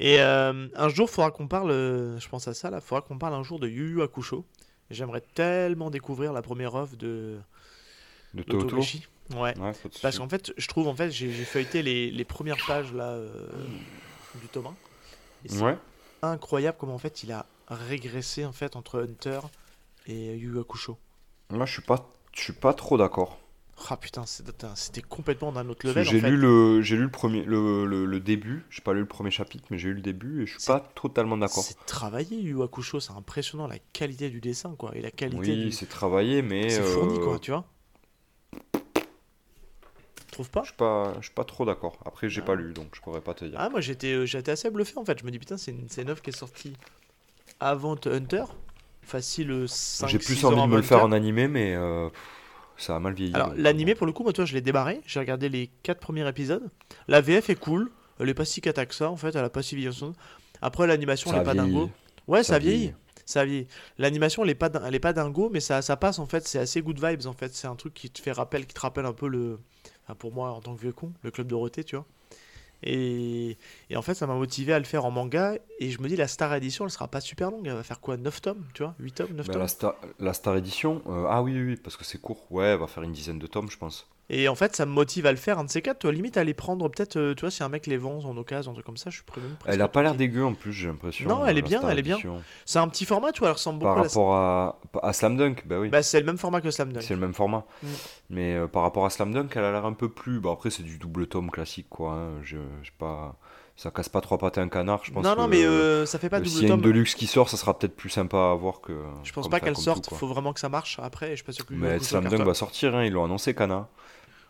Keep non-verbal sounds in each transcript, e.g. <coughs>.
Et euh, un jour, faudra qu'on parle, euh, je pense à ça là, faudra qu'on parle un jour de Yu Yu Hakusho. J'aimerais tellement découvrir la première œuvre de, De de Toto. Togashi. Ouais. Ouais, Parce qu'en fait, je trouve, en fait, j'ai feuilleté les, les premières pages là euh, du tome 1. Et c'est Ouais. incroyable comment en fait il a régressé en fait entre Hunter et Yu Yu Hakusho. Moi, je suis pas, je suis pas trop d'accord. Ah putain, c'était complètement d'un autre level. J'ai lu le, lu le premier, le, le, le début. J'ai pas lu le premier chapitre, mais j'ai lu le début et je suis pas totalement d'accord. C'est travaillé Yu Yu Hakusho, c'est impressionnant la qualité du dessin quoi et la qualité Oui, du... c'est travaillé, mais C'est fourni euh, quoi, tu vois. Tu trouves pas je suis pas, je suis pas trop d'accord. Après, j'ai Ah. pas lu, donc je pourrais pas te dire. Ah moi j'étais euh, j'étais assez bluffé en fait, je me dis putain c'est une, une œuvre qui est sortie avant Hunter, facile 5 j'ai plus envie de me le faire en animé, mais euh, ça a mal vieilli. Alors donc, l'animé pour le coup moi toi je l'ai débarré, j'ai regardé les 4 premiers épisodes. La VF est cool, elle est pas si cata que ça en fait, elle a pas si vieilli. Après l'animation elle est pas dingo. Ouais ça, Ça vieillit. vieillit. Ça vieillit. L'animation elle est pas din- elle est pas dingo mais ça, ça passe en fait, c'est assez good vibes en fait, c'est un truc qui te fait rappel qui te rappelle un peu le enfin, pour moi en tant que vieux con, le club Dorothée, tu vois. Et, et en fait, ça m'a motivé à le faire en manga. Et je me dis, la Star Edition, elle sera pas super longue. Elle va faire quoi 9 tomes, tu vois 8 tomes 9 Bah, tomes la, Star, la Star Edition, euh, ah oui, oui, oui, parce que c'est court. Ouais, elle va faire une dizaine de tomes, je pense. Et en fait, ça me motive à le faire. Un de ces quatre, toi, limite, à les prendre, peut-être, euh, tu vois, si un mec les vend en occasion, un truc comme ça, je suis prêt même Elle a pas l'air dégueu en plus, j'ai l'impression. Non, elle est la bien, elle est bien. C'est un petit format, tu vois, elle ressemble beaucoup Par à la... rapport à, à Slam Dunk, bah oui. Bah, c'est le même format que Slam Dunk. C'est le même format. Mm. Mais euh, par rapport à Slam Dunk, elle a l'air un peu plus. Bon, après, c'est du double tome classique, quoi. hein. Je, je sais pas. Ça casse pas trois pattes à un canard, je pense. Non, non, que, mais euh, ça fait pas euh, double S'il y a une tome. Deluxe qui sort, ça sera peut-être plus sympa à voir que. Je pense pas qu'elle sorte, quoi. faut vraiment que ça marche. Après, je suis pas sûr que Mais Slam Dunk va sortir, hein, ils l'ont annoncé, Kana.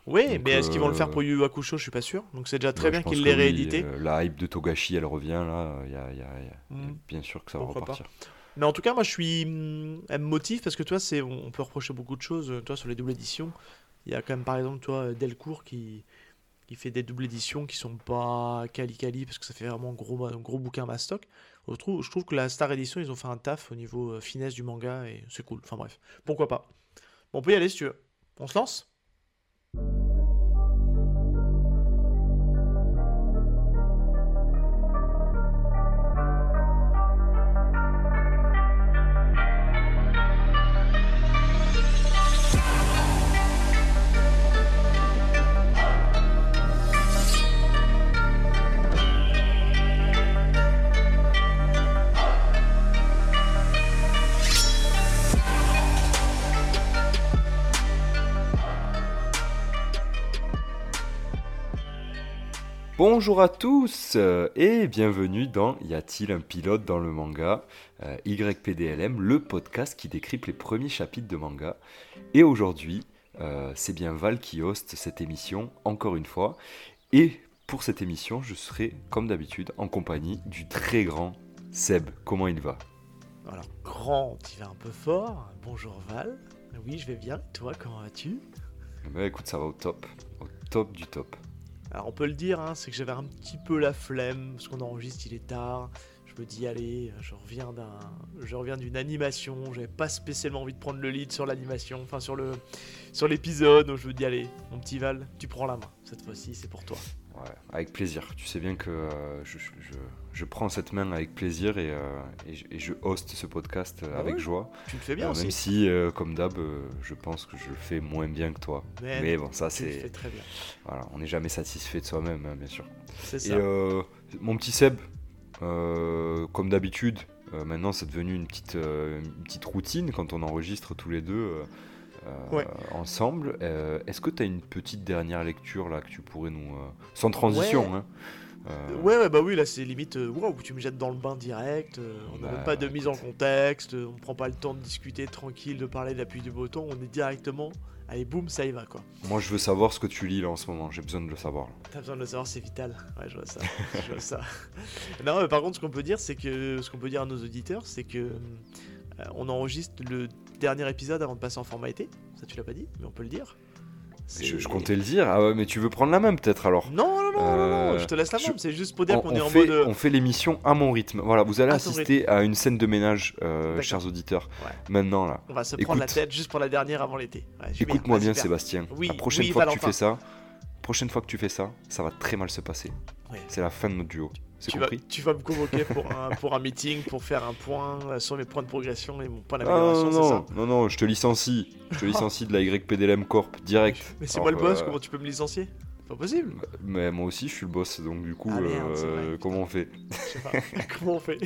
Oui, Donc, mais est-ce qu'ils vont le faire euh, pour Yu Yu Hakusho? Je suis pas sûr. Donc c'est déjà très bien qu'ils l'aient réédité. euh, la hype de Togashi, elle revient là. Y a, y a- il y a- Mm. bien sûr que ça va Pourquoi pas. repartir. Mais en tout cas, moi, je suis. hum, Elle me motive parce que toi, c'est. On peut reprocher beaucoup de choses. euh, Toi, sur les doubles éditions, il y a quand même, par exemple, toi, Delcourt qui qui fait des doubles éditions qui sont pas quali quali parce que ça fait vraiment gros gros bouquin mastoc. Je trouve, je trouve que la Star Edition, ils ont fait un taf au niveau finesse du manga et c'est cool. Enfin bref, pourquoi pas. Bon, on peut y aller si tu veux. On se lance? Thank you Bonjour à tous euh, et bienvenue dans Y a-t-il un pilote dans le manga euh, YPDLM, le podcast qui décrypte les premiers chapitres de manga. Et aujourd'hui, euh, c'est bien Val qui hoste cette émission, encore une fois. Et pour cette émission, je serai, comme d'habitude, en compagnie du très grand Seb. Comment il va? Alors, grand, tu vas un peu fort. Bonjour Val. Oui, je vais bien. Et Toi, comment vas-tu? Bah écoute, ça va au top. Au top du top. Alors on peut le dire, hein, c'est que j'avais un petit peu la flemme, parce qu'on enregistre, il est tard. Je me dis, allez, je reviens d'une animation. J'avais pas spécialement envie de prendre le lead sur l'animation, enfin sur le, sur l'épisode. Je me dis, allez, mon petit Val, tu prends la main. Cette fois-ci, c'est pour toi. Ouais, avec plaisir. Tu sais bien que euh, je- je prends cette main avec plaisir et, euh, et je, et je hoste ce podcast euh, Ah avec joie. Tu le fais bien Euh, aussi. même si, euh, comme d'hab, euh, je pense que je le fais moins bien que toi. Mais bon, ça tu le fais c'est. très bien. Voilà, on n'est jamais satisfait de soi-même, hein, bien sûr. C'est ça. mon petit Seb, comme d'habitude, maintenant c'est devenu une petite, une petite routine quand on enregistre tous les deux euh, Ouais. ensemble. Euh, Est-ce que tu as une petite dernière lecture là que tu pourrais nous. euh, sans transition, Ouais. hein euh, Ouais, ouais, bah oui, là c'est limite, euh, waouh, tu me jettes dans le bain direct, euh, on n'a Bah, même pas de mise en contexte, on prend pas le temps de discuter tranquille, de parler de l'appui du bouton, on est directement, allez boum, ça y va quoi. Moi, je veux savoir ce que tu lis là en ce moment. J'ai besoin de le savoir. là. T'as besoin de le savoir, c'est vital. Ouais, je vois ça. je vois ça. <laughs> Non, mais par contre, ce qu'on peut dire, c'est que ce qu'on peut dire à nos auditeurs, c'est que euh, on enregistre le dernier épisode avant de passer en format été. Ça, tu l'as pas dit, mais on peut le dire. Je, je comptais le dire. Ah ouais, mais tu veux prendre la main peut-être alors Non, non, non, non, non, Euh, je te laisse la main. je- C'est juste pour dire on, qu'on on est en fait, mode. euh, on fait l'émission à mon rythme. Voilà, vous allez À assister à une scène de ménage, euh, chers auditeurs. Ouais. Maintenant là. On va se prendre la tête juste pour la dernière avant l'été. Ouais, Écoute-moi bien. Sébastien. Oui, la prochaine oui, fois que tu fais ça, prochaine fois que tu fais ça, ça va très mal se passer. C'est la fin de notre duo. C'est tu vas, compris. tu vas me convoquer pour <laughs> un, pour un meeting, pour faire un point euh, sur mes points de progression et mon point Ah, d'amélioration, non, c'est ça non, non, non, je te licencie. Je te <laughs> licencie de la YPDLM Corp direct. Mais c'est moi le boss, euh, comment tu peux me licencier? Pas possible. Mais moi aussi, je suis le boss, donc du coup, Ah, merde, euh, vrai, comment on fait? Je sais pas. <laughs> comment on fait?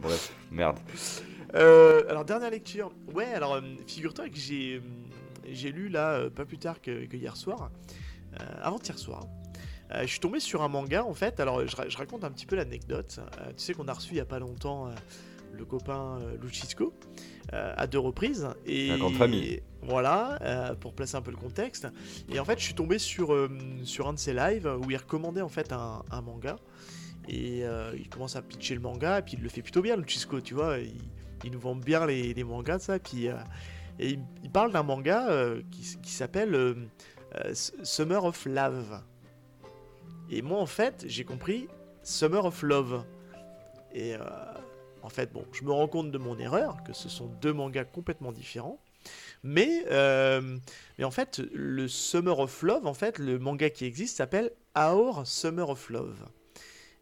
Bref, merde. Euh, alors, dernière lecture. Ouais, alors, figure-toi que j'ai j'ai lu là, pas plus tard que, que hier soir, euh, avant-hier soir. Euh, je suis tombé sur un manga en fait. Alors, je, ra- je raconte un petit peu l'anecdote. Euh, tu sais qu'on a reçu il y a pas longtemps euh, le copain Luchisco euh, à deux reprises. Et La grande famille. Voilà, euh, pour placer un peu le contexte. Et en fait, je suis tombé sur, euh, sur un de ses lives où il recommandait en fait un, un manga. Et il commence à pitcher le manga, et puis il le fait plutôt bien, le Chisco, tu vois. Il, il nous vend bien les, les mangas, ça. Puis, et il, il parle d'un manga qui, s'appelle Summer of Love. Et moi, en fait, j'ai compris Summer of Love. Et euh, en fait, bon, je me rends compte de mon erreur, que ce sont deux mangas complètement différents. Mais, euh, mais en fait, le Summer of Love, en fait, le manga qui existe s'appelle Our Summer of Love.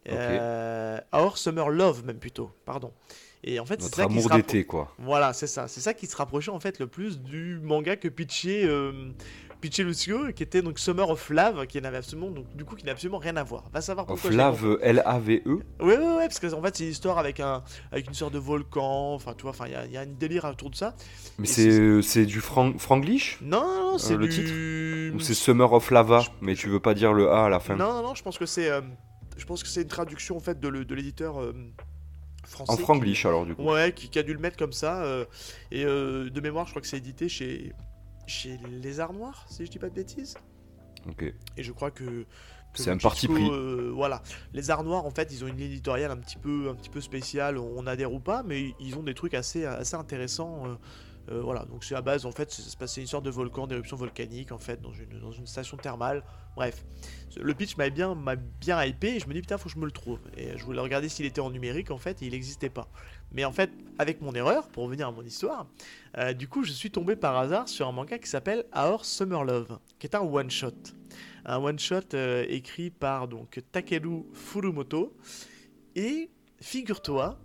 Euh, Our Summer Love, même plutôt, pardon. Et en fait, c'est ça qui amour se rappro- d'été, quoi. Voilà, c'est ça. C'est ça qui se rapprochait en fait le plus du manga que pitchait, euh, pitchait Lucio, qui était donc Summer of Love, qui n'avait absolument, donc du coup, qui n'a absolument rien à voir. Va savoir Of pourquoi. l'ai Lave, L-A-V-E. Ouais, ouais, ouais, parce qu'en fait, c'est une histoire avec, un, avec une sorte de volcan, enfin, tu vois, il y y a un délire autour de ça. Mais c'est c'est du franc franglish Non, non, non, c'est Euh, le du... Ou c'est Summer of Lava, mais tu veux pas dire le A à la fin Non, non, non, je pense que c'est... euh, je pense que c'est une traduction, en fait, de, le- de l'éditeur euh, français. En qui- franglish, alors, du coup. Ouais, qui, qui a dû le mettre comme ça. euh, et euh, de mémoire, je crois que c'est édité chez, chez Les Arts Noirs, si je dis pas de bêtises. Ok. Et je crois que. que C'est un parti pris. euh, voilà. Les Arts Noirs, en fait, ils ont une ligne éditoriale un petit peu, un petit peu spéciale. On adhère ou pas, mais ils ont des trucs assez, assez intéressants. euh, euh, voilà, donc c'est à base, en fait, c'est- une sorte de volcan, d'éruption volcanique, en fait, dans une, dans une station thermale. Bref, le pitch m'a bien, bien hypé, et je me dis, putain, faut que je me le trouve. Et je voulais regarder s'il était en numérique, en fait, et il n'existait pas. Mais en fait, avec mon erreur, pour revenir à mon histoire, euh, du coup, je suis tombé par hasard sur un manga qui s'appelle Our Summer Love, qui est un one-shot. Un one-shot euh, écrit par donc Takeru Furumoto. Et figure-toi,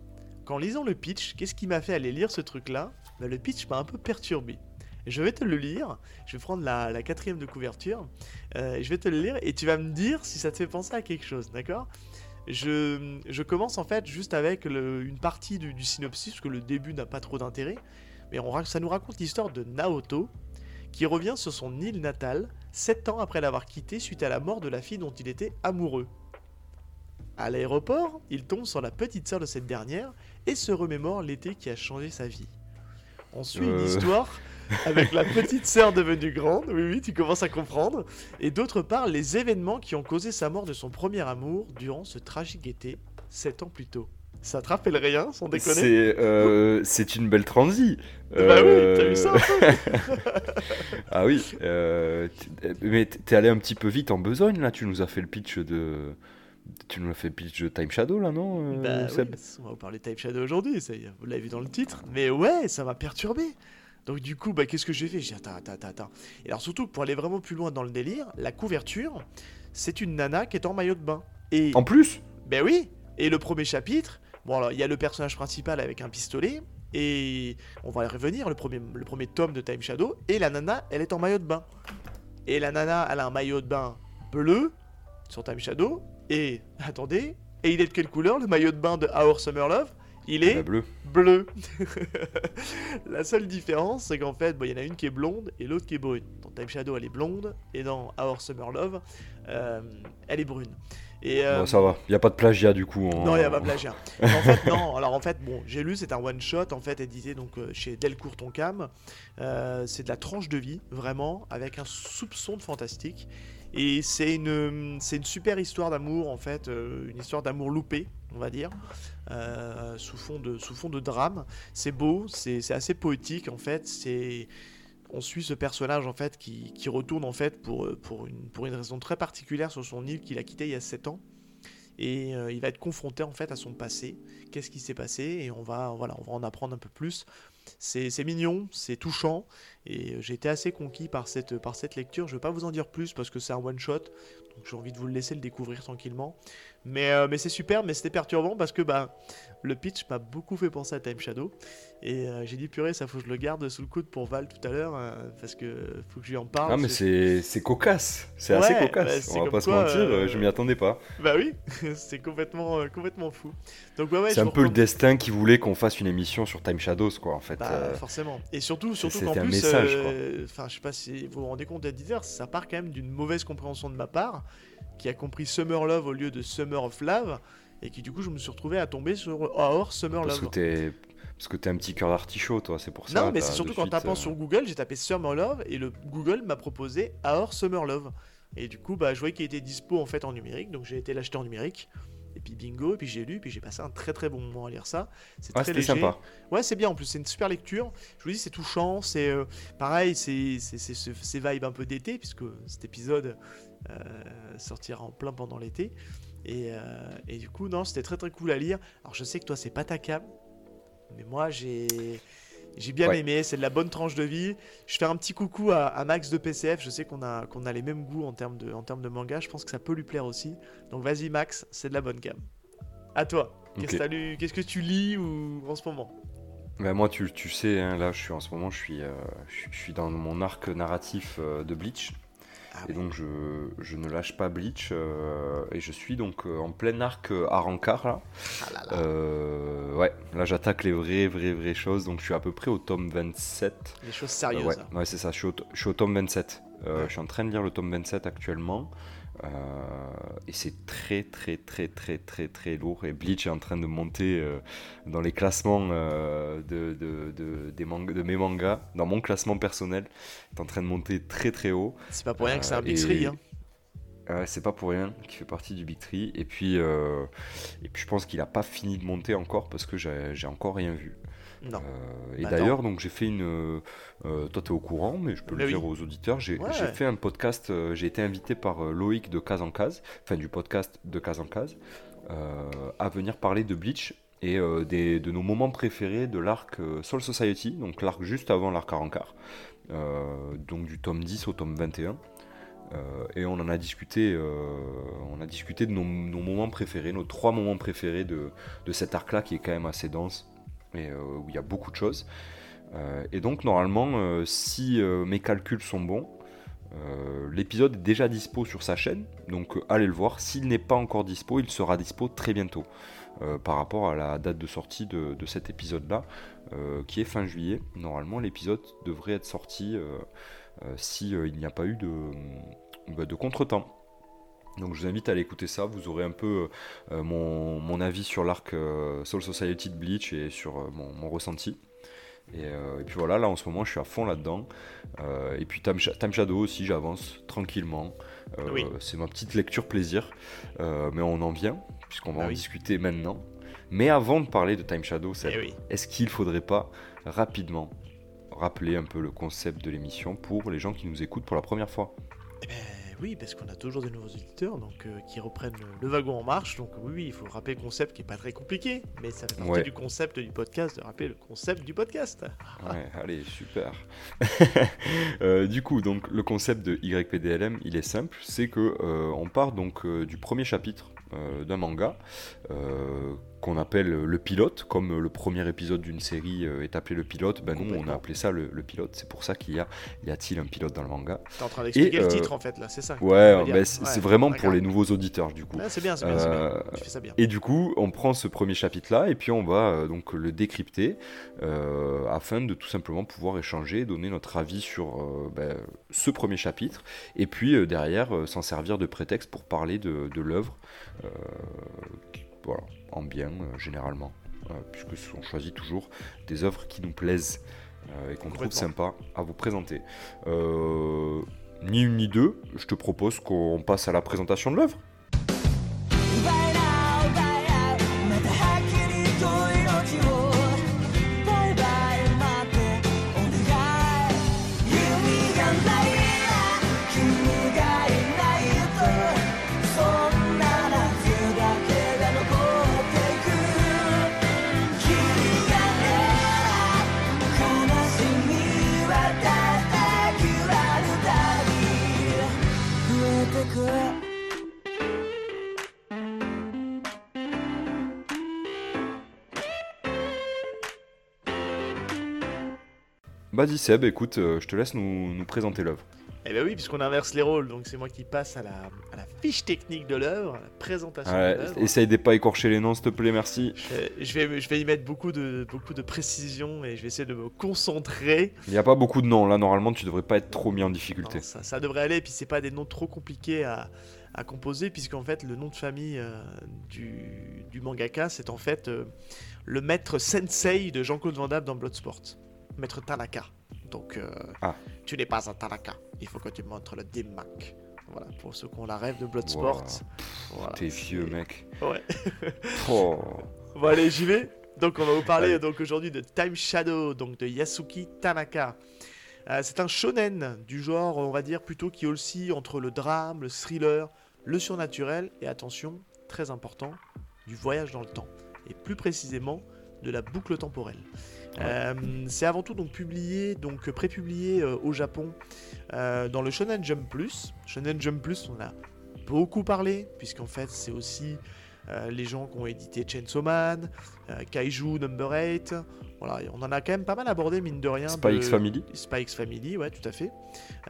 qu'en lisant le pitch, qu'est-ce qui m'a fait aller lire ce truc-là? Le pitch m'a un peu perturbé. Je vais te le lire, je vais prendre la, quatrième de couverture, euh, je vais te le lire et tu vas me dire si ça te fait penser à quelque chose, d'accord? Je, commence en fait juste avec une partie du, synopsis, parce que le début n'a pas trop d'intérêt, mais ça nous raconte l'histoire de Naoto, qui revient sur son île natale, 7 ans après l'avoir quittée suite à la mort de la fille dont il était amoureux. À l'aéroport, il tombe sur la petite sœur de cette dernière et se remémore l'été qui a changé sa vie. On suit une Euh. histoire avec la petite sœur devenue grande, oui oui, tu commences à comprendre, et d'autre part les événements qui ont causé sa mort de son premier amour durant ce tragique été, 7 ans plus tôt. Ça te rappelle rien, sans déconner C'est euh, une belle transi. Bah oui, Euh, t'as vu ça un peu <laughs> Ah oui. euh, mais t'es allé un petit peu vite en besogne là. Tu nous as fait le pitch de. Tu nous as fait pitch de Time Shadow là, non euh, Bah oui, on va vous parler de Type Shadow aujourd'hui, vous l'avez vu dans le titre. Mais ouais, ça m'a perturbé. Donc du coup, bah, qu'est-ce que j'ai fait J'ai dit attends, attends, attends, attends. Et alors surtout, pour aller vraiment plus loin dans le délire, la couverture, c'est une nana qui est en maillot de bain. Et En plus? Ben oui. Et le premier chapitre, bon alors il y a le personnage principal avec un pistolet. Et on va y revenir, le premier, le premier tome de Time Shadow. Et la nana, elle est en maillot de bain. Et la nana, elle a un maillot de bain bleu sur Time Shadow. Et attendez, et il est de quelle couleur le maillot de bain de Our Summer Love? Il est La bleue. bleu. <laughs> la seule différence, c'est qu'en fait, bon, il y en a une qui est blonde et l'autre qui est brune. Dans Time Shadow, elle est blonde, et dans Our Summer Love, euh, elle est brune. Et, euh, Bon, ça va. Y a pas de plagiat du coup. non, il n'y a pas plagiat. en fait, non. Alors, en fait, bon, j'ai lu, c'est un one-shot, en fait, édité donc, euh, chez Delcourt Toncam. Euh, c'est de la tranche de vie, vraiment, avec un soupçon de fantastique. Et c'est une, c'est une super histoire d'amour, en fait, euh, une histoire d'amour loupé, on va dire, euh, sous, fond de, sous fond de drame. C'est beau, c'est c'est assez poétique, en fait. C'est on suit ce personnage en fait qui, qui retourne en fait pour, euh, pour, une, pour une raison très particulière sur son île qu'il a quitté il y a 7 ans et il va être confronté en fait à son passé qu'est-ce qui s'est passé? Et on va voilà on va en apprendre un peu plus c'est mignon c'est touchant et euh, j'ai été assez conquis par cette par cette lecture je vais pas vous en dire plus parce que c'est un one shot Donc j'ai envie de vous le laisser le découvrir tranquillement. Mais, euh, mais c'est super, mais c'était perturbant parce que bah, le pitch m'a beaucoup fait penser à Time Shadow. Et euh, j'ai dit, purée, ça faut que je le garde sous le coude pour Val tout à l'heure, euh, parce que faut que je lui en parle. Ah, mais c'est c'est cocasse, c'est assez cocasse, bah, on va pas se mentir, euh, je m'y attendais pas. Bah oui, <laughs> c'est complètement, euh, complètement fou. Donc ouais, ouais, c'est un peu le destin qui voulait qu'on fasse une émission sur Time Shadows, quoi, en fait. Bah, forcément. Et surtout, surtout qu'en un plus, message, euh, enfin, je sais pas si vous vous rendez compte, éditeur, ça part quand même d'une mauvaise compréhension de ma part, qui a compris Summer Love au lieu de Summer of Love, et qui du coup, je me suis retrouvé à tomber sur Aor Summer Parce que Love. t'es parce que t'es un petit cœur d'artichaut, toi, c'est pour ça. Non, mais c'est surtout suite, tapant euh, sur Google, j'ai tapé Summer Love, et le Google m'a proposé Aor Summer Love. Et du coup, bah, je voyais qu'il était dispo en fait en numérique, donc j'ai été l'acheter en numérique. Et puis bingo, et puis j'ai lu, puis j'ai passé un très très bon moment à lire ça. C'est Ah, très léger. sympa. Ouais, c'est bien en plus, c'est une super lecture. Je vous dis, c'est touchant, c'est euh, pareil, c'est c'est vibes un peu d'été, puisque cet épisode euh, sortira en plein pendant l'été. Et, euh, et du coup, non, c'était très très cool à lire. Alors, je sais que toi, c'est pas ta cam, mais moi, j'ai. J'ai bien Ouais. aimé, c'est de la bonne tranche de vie. Je fais un petit coucou à, à Max de PCF, je sais qu'on a, qu'on a les mêmes goûts en termes, de, en termes de manga, je pense que ça peut lui plaire aussi. Donc vas-y Max, c'est de la bonne cam. À toi, qu'est-ce que qu'est-ce tu lis ou en ce moment? Bah, moi, tu, tu sais, hein, là, je suis en ce moment, je suis, euh, je suis dans mon arc narratif euh, de Bleach. Ah Et donc, je, je ne lâche pas Bleach. euh, et je suis donc euh, en plein arc euh, Arrancar, là. Ah là là. Euh, ouais, là, j'attaque les vraies, vraies, vraies choses. Donc, je suis à peu près au tome 27. Des choses Euh, sérieuses. ouais, ouais, c'est ça, je suis, au, to- je suis au tome 27. Euh, Ouais. Je suis en train de lire le tome 27 actuellement. Euh, et c'est très, très, très, très, très, très lourd. Et Bleach est en train de monter euh, dans les classements euh, de, de, de- des mangas, de mes mangas, dans mon classement personnel. est en train de monter très, très haut. C'est pas pour rien que c'est un Big Three, hein. C'est pas pour rien qu'il fait partie du Big Tree. Et puis, et puis je pense qu'il a pas fini de monter encore parce que j'ai encore rien vu. Non. Euh, et Bah, d'ailleurs, donc j'ai fait une. euh, euh, toi, tu es au courant, mais je peux Mais le oui. dire aux auditeurs. J'ai Ouais. fait un podcast. euh, j'ai été invité par Loïc de Case en Case, enfin du podcast de Case en Case, à venir parler de Bleach et des, de nos moments préférés de l'arc Soul Society, donc l'arc juste avant l'arc Arankar, donc du tome 10 au tome 21. Euh, et on en a discuté, euh, on a discuté de nos, nos moments préférés, nos trois moments préférés de, de cet arc-là qui est quand même assez dense euh, où il y a beaucoup de choses. Euh, et donc normalement, euh, si mes calculs sont bons, l'épisode est déjà dispo sur sa chaîne, donc allez le voir. S'il n'est pas encore dispo, il sera dispo très bientôt par rapport à la date de sortie de, cet épisode-là, qui est fin juillet. Normalement, l'épisode devrait être sorti euh, si il n'y a pas eu de, de contretemps. Donc je vous invite à aller écouter ça, vous aurez un peu euh, mon, mon avis sur l'arc euh, Soul Society de Bleach et sur euh, mon, mon ressenti. Et, euh, et puis voilà, là en ce moment je suis à fond là-dedans. Euh, et puis Time, Sha- Time Shadow aussi, j'avance tranquillement. Euh, Oui. C'est ma petite lecture plaisir, Euh, mais on en vient, puisqu'on va Ah en oui. discuter maintenant. Mais avant de parler de Time Shadow, Eh oui. est-ce qu'il faudrait pas rapidement rappeler un peu le concept de l'émission pour les gens qui nous écoutent pour la première fois? Eh ben, oui, parce qu'on a toujours des nouveaux auditeurs donc, euh, qui reprennent le wagon en marche. Donc oui, oui, il faut rappeler le concept qui est pas très compliqué, mais ça fait partie Ouais. du concept du podcast, de rappeler le concept du podcast. Ouais, allez, super. <laughs> Euh, du coup, donc le concept de YPDLM, il est simple, c'est que euh, on part donc euh, du premier chapitre euh, d'un manga euh, qu'on appelle le pilote, comme le premier épisode d'une série euh, est appelé le pilote. Ben nous, on a appelé ça le, le pilote. C'est pour ça qu'il y a, y a-t-il un pilote dans le manga? T'es en train d'expliquer le euh, titre en fait là, c'est ça. Ouais, ben, c'est Ouais, vraiment pour les nouveaux auditeurs du coup. Ah, c'est bien, c'est bien, bien. Euh, Tu fais ça bien. Et du coup, on prend ce premier chapitre-là et puis on va donc le décrypter afin de tout simplement pouvoir échanger, donner notre avis sur ben, ce premier chapitre et puis derrière s'en servir de prétexte pour parler de, de l'œuvre, voilà, en bien euh, généralement, euh, puisque on choisit toujours des œuvres qui nous plaisent euh, et qu'on trouve sympa à vous présenter. Ni une ni deux, je te propose qu'on passe à la présentation de l'œuvre. Bah dis Seb, écoute, euh, je te laisse nous, nous présenter l'œuvre. Eh ben oui, puisqu'on inverse les rôles, donc c'est moi qui passe à la, à la fiche technique de l'œuvre, à la présentation de l'œuvre. essaye de pas écorcher les noms, s'il te plaît, merci. Je vais, je, vais, je vais y mettre beaucoup de, beaucoup de précision et je vais essayer de me concentrer. Il n'y a pas beaucoup de noms, là normalement tu devrais pas être trop mis en difficulté. Non, ça, ça devrait aller, et puis c'est pas des noms trop compliqués à, à composer, puisqu'en fait le nom de famille euh, du, du mangaka, c'est en fait euh, le maître sensei de Jean-Claude Van Damme dans Bloodsport, maître Tanaka. Donc euh, Ah. tu n'es pas un Tanaka, il faut que tu montres le Dimak. Voilà, pour ceux qui ont la rêve de Bloodsport. Wow, Voilà, T'es vieux mec. Ouais. Oh. <laughs> Bon allez, j'y vais. Donc on va vous parler Allez. donc aujourd'hui de Time Shadow, donc de Yasuki Tanaka. Euh, c'est un shonen du genre, on va dire plutôt qui oscille entre le drame, le thriller, le surnaturel et attention, très important, du voyage dans le temps et plus précisément de la boucle temporelle. Euh, c'est avant tout donc publié, donc prépublié euh, au Japon euh, dans le Shonen Jump Plus. Shonen Jump Plus, on a beaucoup parlé puisqu'en fait c'est aussi euh, les gens qui ont édité Chainsaw Man, Kaiju Number 8. Voilà, on en a quand même pas mal abordé, mine de rien. De- X Family X Family, ouais, tout à fait.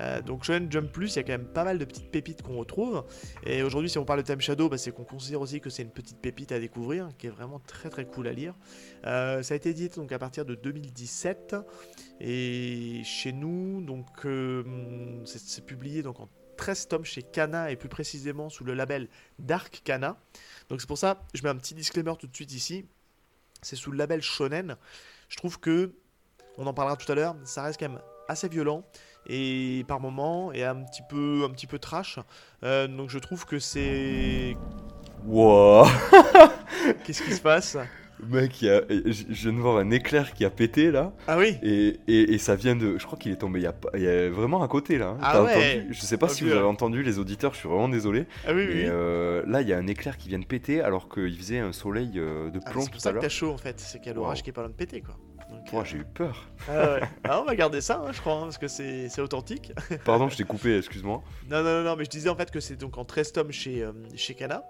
Euh, donc Shonen Jump Plus, il y a quand même pas mal de petites pépites qu'on retrouve. Et aujourd'hui, si on parle de Time Shadow, bah, c'est qu'on considère aussi que c'est une petite pépite à découvrir, qui est vraiment très très cool à lire. Euh, ça a été édité donc à partir de 2017. Et chez nous, donc euh, c'est c'est publié donc en 13 tomes chez Kana et plus précisément sous le label Dark Kana. Donc c'est pour ça, je mets un petit disclaimer tout de suite ici. C'est sous le label Shonen. Je trouve que, on en parlera tout à l'heure, ça reste quand même assez violent et par moments et un petit peu, un petit peu trash. Euh, donc je trouve que c'est. Wow Qu'est-ce qui se passe? Mec, il y a- je je viens de voir un éclair qui a pété là, Ah oui. et, et, et ça vient de. Je crois qu'il est tombé il y a, il y a vraiment à côté là. hein. Ah ouais. entendu? Je sais pas Ah, si vous avez ouais. entendu, les auditeurs, je suis vraiment désolé. Ah oui, oui. Mais oui. euh, là, il y a un éclair qui vient de péter alors qu'il faisait un soleil euh, de Ah, plomb c'est pour tout ça à que t'as chaud en fait, c'est qu'il y a l'orage Wow. qui est pas loin de péter quoi. Ouah, euh, j'ai eu peur. ah ouais. Ah, on va garder ça, hein, je crois, hein, parce que c'est c'est authentique. Pardon, je t'ai coupé, excuse-moi. Non, non, non, non, mais je disais en fait que c'est donc en 13 tomes chez, euh, chez Kana,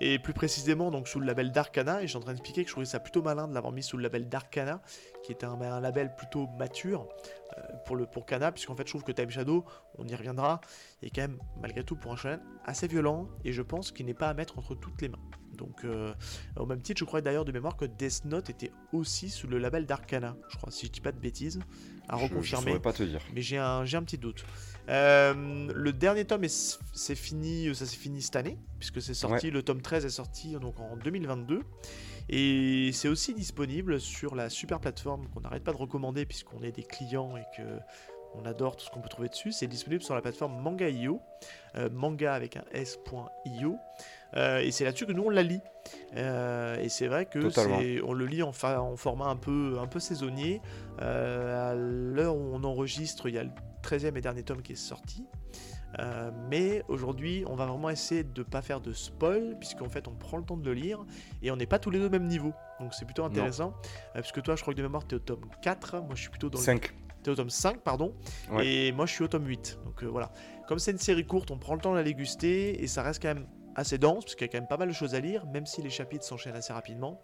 et plus précisément donc sous le label Dark Kana, et je suis en train d'expliquer que je trouvais ça plutôt malin de l'avoir mis sous le label Dark Kana, qui est un, un label plutôt mature euh, pour, le, pour Kana, puisqu'en fait je trouve que Time Shadow, on y reviendra, est quand même malgré tout pour un shonen assez violent, et je pense qu'il n'est pas à mettre entre toutes les mains. Donc euh, au même titre, je crois d'ailleurs de mémoire que Death Note était aussi sous le label Dark Kana, je crois, si je dis pas de bêtises, à Je- Je, reconfirmer saurais pas te dire. mais j'ai un, un petit doute. Euh, le dernier tome, est- c'est fini, ça s'est fini cette année, puisque c'est sorti, le tome 13 est sorti donc en 2022. Et c'est aussi disponible sur la super plateforme qu'on n'arrête pas de recommander, puisqu'on est des clients et que on adore tout ce qu'on peut trouver dessus. C'est disponible sur la plateforme Manga.io, euh, manga avec un s.io. Euh, et c'est là-dessus que nous on la lit. Euh, et c'est vrai que c'est- on le lit en, fa- en format un peu, un peu saisonnier. Euh, à l'heure où on enregistre, il y a le 13e et dernier tome qui est sorti. Euh, mais aujourd'hui, on va vraiment essayer de ne pas faire de spoil, puisqu'en fait, on prend le temps de le lire et on n'est pas tous les deux au même niveau. Donc c'est plutôt intéressant. Euh, puisque toi, je crois que de mémoire, tu es au tome 4. Moi, je suis plutôt dans le 5. T'es au tome 5, pardon. Ouais. Et moi, je suis au tome 8. Donc euh, voilà. Comme c'est une série courte, on prend le temps de la déguster et ça reste quand même assez dense, parce qu'il y a quand même pas mal de choses à lire, même si les chapitres s'enchaînent assez rapidement.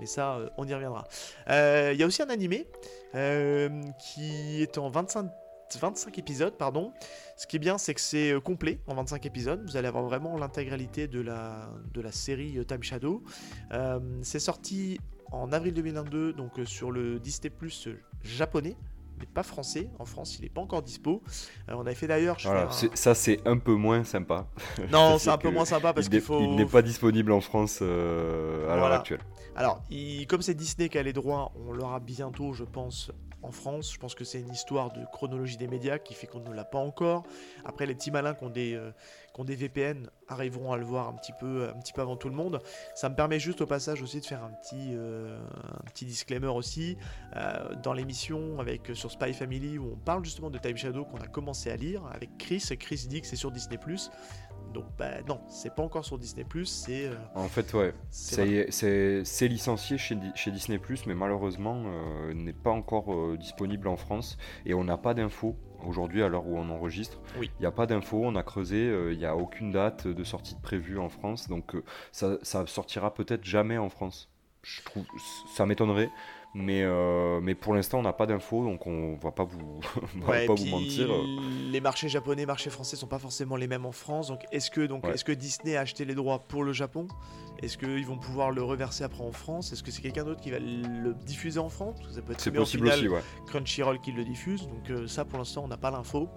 Mais ça, euh, on y reviendra. Euh, Il y a aussi un animé euh, qui est en 25, 25 épisodes, pardon. Ce qui est bien, c'est que c'est complet en 25 épisodes. Vous allez avoir vraiment l'intégralité de la, série Time Shadow. C'est sorti en avril 2022, donc sur le Disney Plus japonais, mais pas français. En France, il n'est pas encore dispo. Euh, on avait fait d'ailleurs. Voilà, un- ça c'est un peu moins sympa. Non, <laughs> C'est un peu moins sympa parce il qu'il n'est- faut. il n'est pas disponible en France euh, à l'heure actuelle. Alors, il- comme c'est Disney qui a les droits, on l'aura bientôt, je pense, en France. Je pense que c'est une histoire de chronologie des médias qui fait qu'on ne l'a pas encore. Après, les petits malins qui ont des, euh, VPN arriveront à le voir un petit, peu, un petit peu avant tout le monde. Ça me permet juste au passage aussi de faire un petit, euh, disclaimer aussi. Euh, dans l'émission avec sur Spy Family où on parle justement de Time Shadow qu'on a commencé à lire avec Chris. Chris dit que c'est sur Disney+. Donc, bah non, c'est pas encore sur Disney+, c'est... euh, En fait, ouais, c'est licencié chez, chez Disney+, mais malheureusement euh, n'est pas encore euh, disponible en France et on n'a pas d'infos aujourd'hui à l'heure où on enregistre. Oui. Il n'y a pas d'infos, on a creusé, euh, il n'y a aucune date de sortie de prévue en France, donc ça, ça sortira peut-être jamais en France. Je trouve, ça m'étonnerait, Mais, euh, mais pour l'instant, on n'a pas d'infos, donc on va pas vous, <laughs> on va Ouais, pas vous mentir. Les marchés japonais, marchés français sont pas forcément les mêmes en France. Donc est-ce que donc Ouais. est-ce que Disney a acheté les droits pour le Japon? Est-ce qu'ils vont pouvoir le reverser après en France? Est-ce que c'est quelqu'un d'autre qui va le diffuser en France? Parce que ça peut être C'est possible final, aussi, ouais. Crunchyroll qui le diffuse. Donc euh, ça pour l'instant on n'a pas l'info.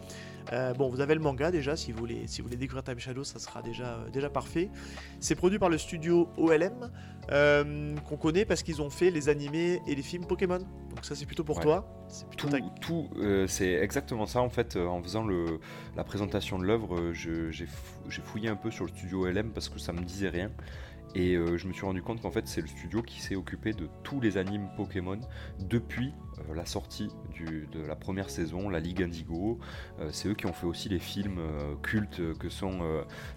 Euh, bon, vous avez le manga déjà, si vous voulez, si vous voulez découvrir Time Shadow, ça sera déjà, euh, déjà parfait. C'est produit par le studio OLM, euh, qu'on connaît parce qu'ils ont fait les animés et les films Pokémon. Donc ça c'est plutôt pour Ouais. toi. C'est plutôt Tout, ta- tout, c'est exactement ça en fait. en faisant le, la présentation de l'œuvre, j'ai fou- j'ai fouillé un peu sur le studio LM parce que ça me disait rien. Et euh, je me suis rendu compte qu'en fait, c'est le studio qui s'est occupé de tous les animes Pokémon depuis euh, la sortie du- de la première saison, la Ligue Indigo. Euh, c'est eux qui ont fait aussi les films cultes que sont